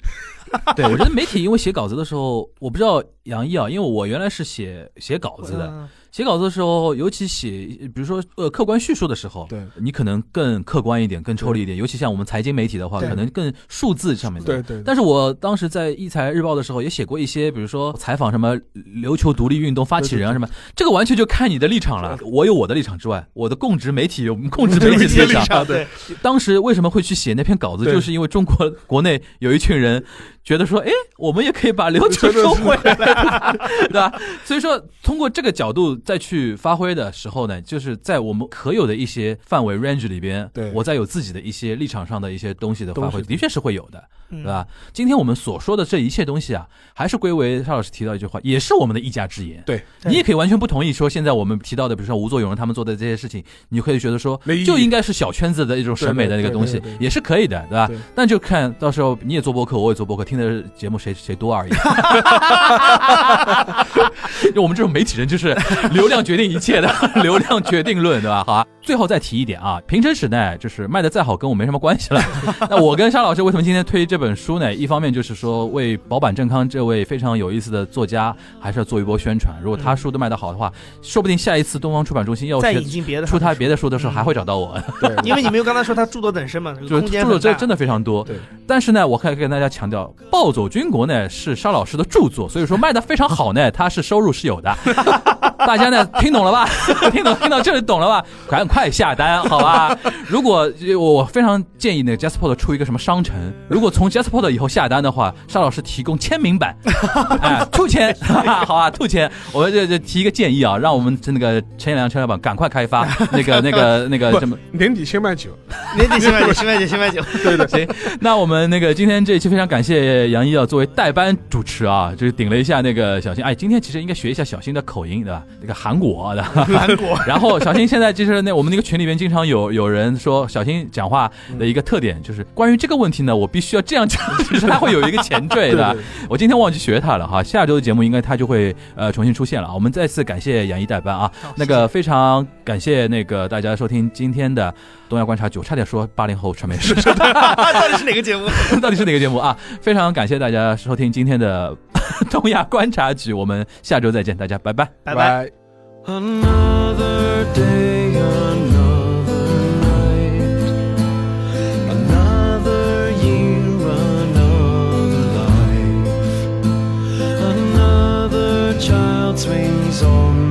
对，我觉得媒体因为写稿子的时候，我不知道杨毅啊，因为我原来是写写稿子的，嗯写稿子的时候，尤其写，比如说呃客观叙述的时候，对你可能更客观一点，更抽离一点。尤其像我们财经媒体的话，可能更数字上面的。对对。但是我当时在《一财日报》的时候也写过一些，比如说采访什么琉球独立运动发起人啊什么，这个完全就看你的立场了。我有我的立场之外，我的供职媒体有 供职媒体的立场。对，当时为什么会去写那篇稿子，就是因为中国国内有一群人觉得说，哎，我们也可以把流程收回来，对吧？所以说，通过这个角度再去发挥的时候呢，就是在我们可有的一些范围 range 里边，对我再有自己的一些立场上的一些东西的发挥，的确是会有的，嗯对吧？今天我们所说的这一切东西啊，还是归为邵老师提到一句话，也是我们的一家之言。对，你也可以完全不同意说，现在我们提到的，比如说吴作勇人他们做的这些事情，你可以觉得说就应该是小圈子的一种审美的那个东西也是可以的，对吧对？但就看到时候你也做播客，我也做播客，听的节目谁谁多而已。就我们这种媒体人，就是流量决定一切的，流量决定论，对吧？好啊，最后再提一点啊，平成时代就是卖的再好，跟我没什么关系了。那我跟沙老师为什么今天推这本书呢？一方面就是说为保坂正康这位非常有意思的作家，还是要做一波宣传。如果他书都卖的好的话，说不定下一次东方出版中心要再引进别的出他别的书的时候，还会找到我。对，因为你没有刚才说他著作等身嘛，就著作真真的非常多。对，但是呢，我可以跟大家强调，《暴走军国》呢是沙老师的著作，所以说卖的非常好呢，他是收入是有的。大家呢听懂了吧？听懂听到这里懂了吧？赶快下单，好吧？如果我我非常建议那个 Jasper 出一个什么商城，如果从 Jasper 以后下单的话，沙老师提供签名版，哎，兔签，好吧，兔签，我们这这提一个建议啊，让我们那个陈彦良陈老板赶快开发那个那个那个什么。年底先卖酒，年底新卖酒，新卖酒，新卖酒。对对，行，那我们那个今天这一期非常感谢杨一啊，作为代班主持啊，就是顶了一下那个小新。哎，今天其实应该学一下小新的口音，对吧？那个韩国的。韩国 然后小新现在就是那我们那个群里面经常有有人说小新讲话的一个特点就是关于这个问题呢，我必须要这样讲，就是他会有一个前缀的。对对我今天忘记学他了哈，下周的节目应该他就会呃重新出现了啊。我们再次感谢杨一代班啊，那个非常感谢那个大家收听今天的东亚观察局，我差点说八零后传媒是。到底是哪个节目？到底是哪个节目啊？非常感谢大家收听今天的东亚观察局，我们下周再见，大家拜拜。拜拜。Another day, another night, another year, another life, another child swings on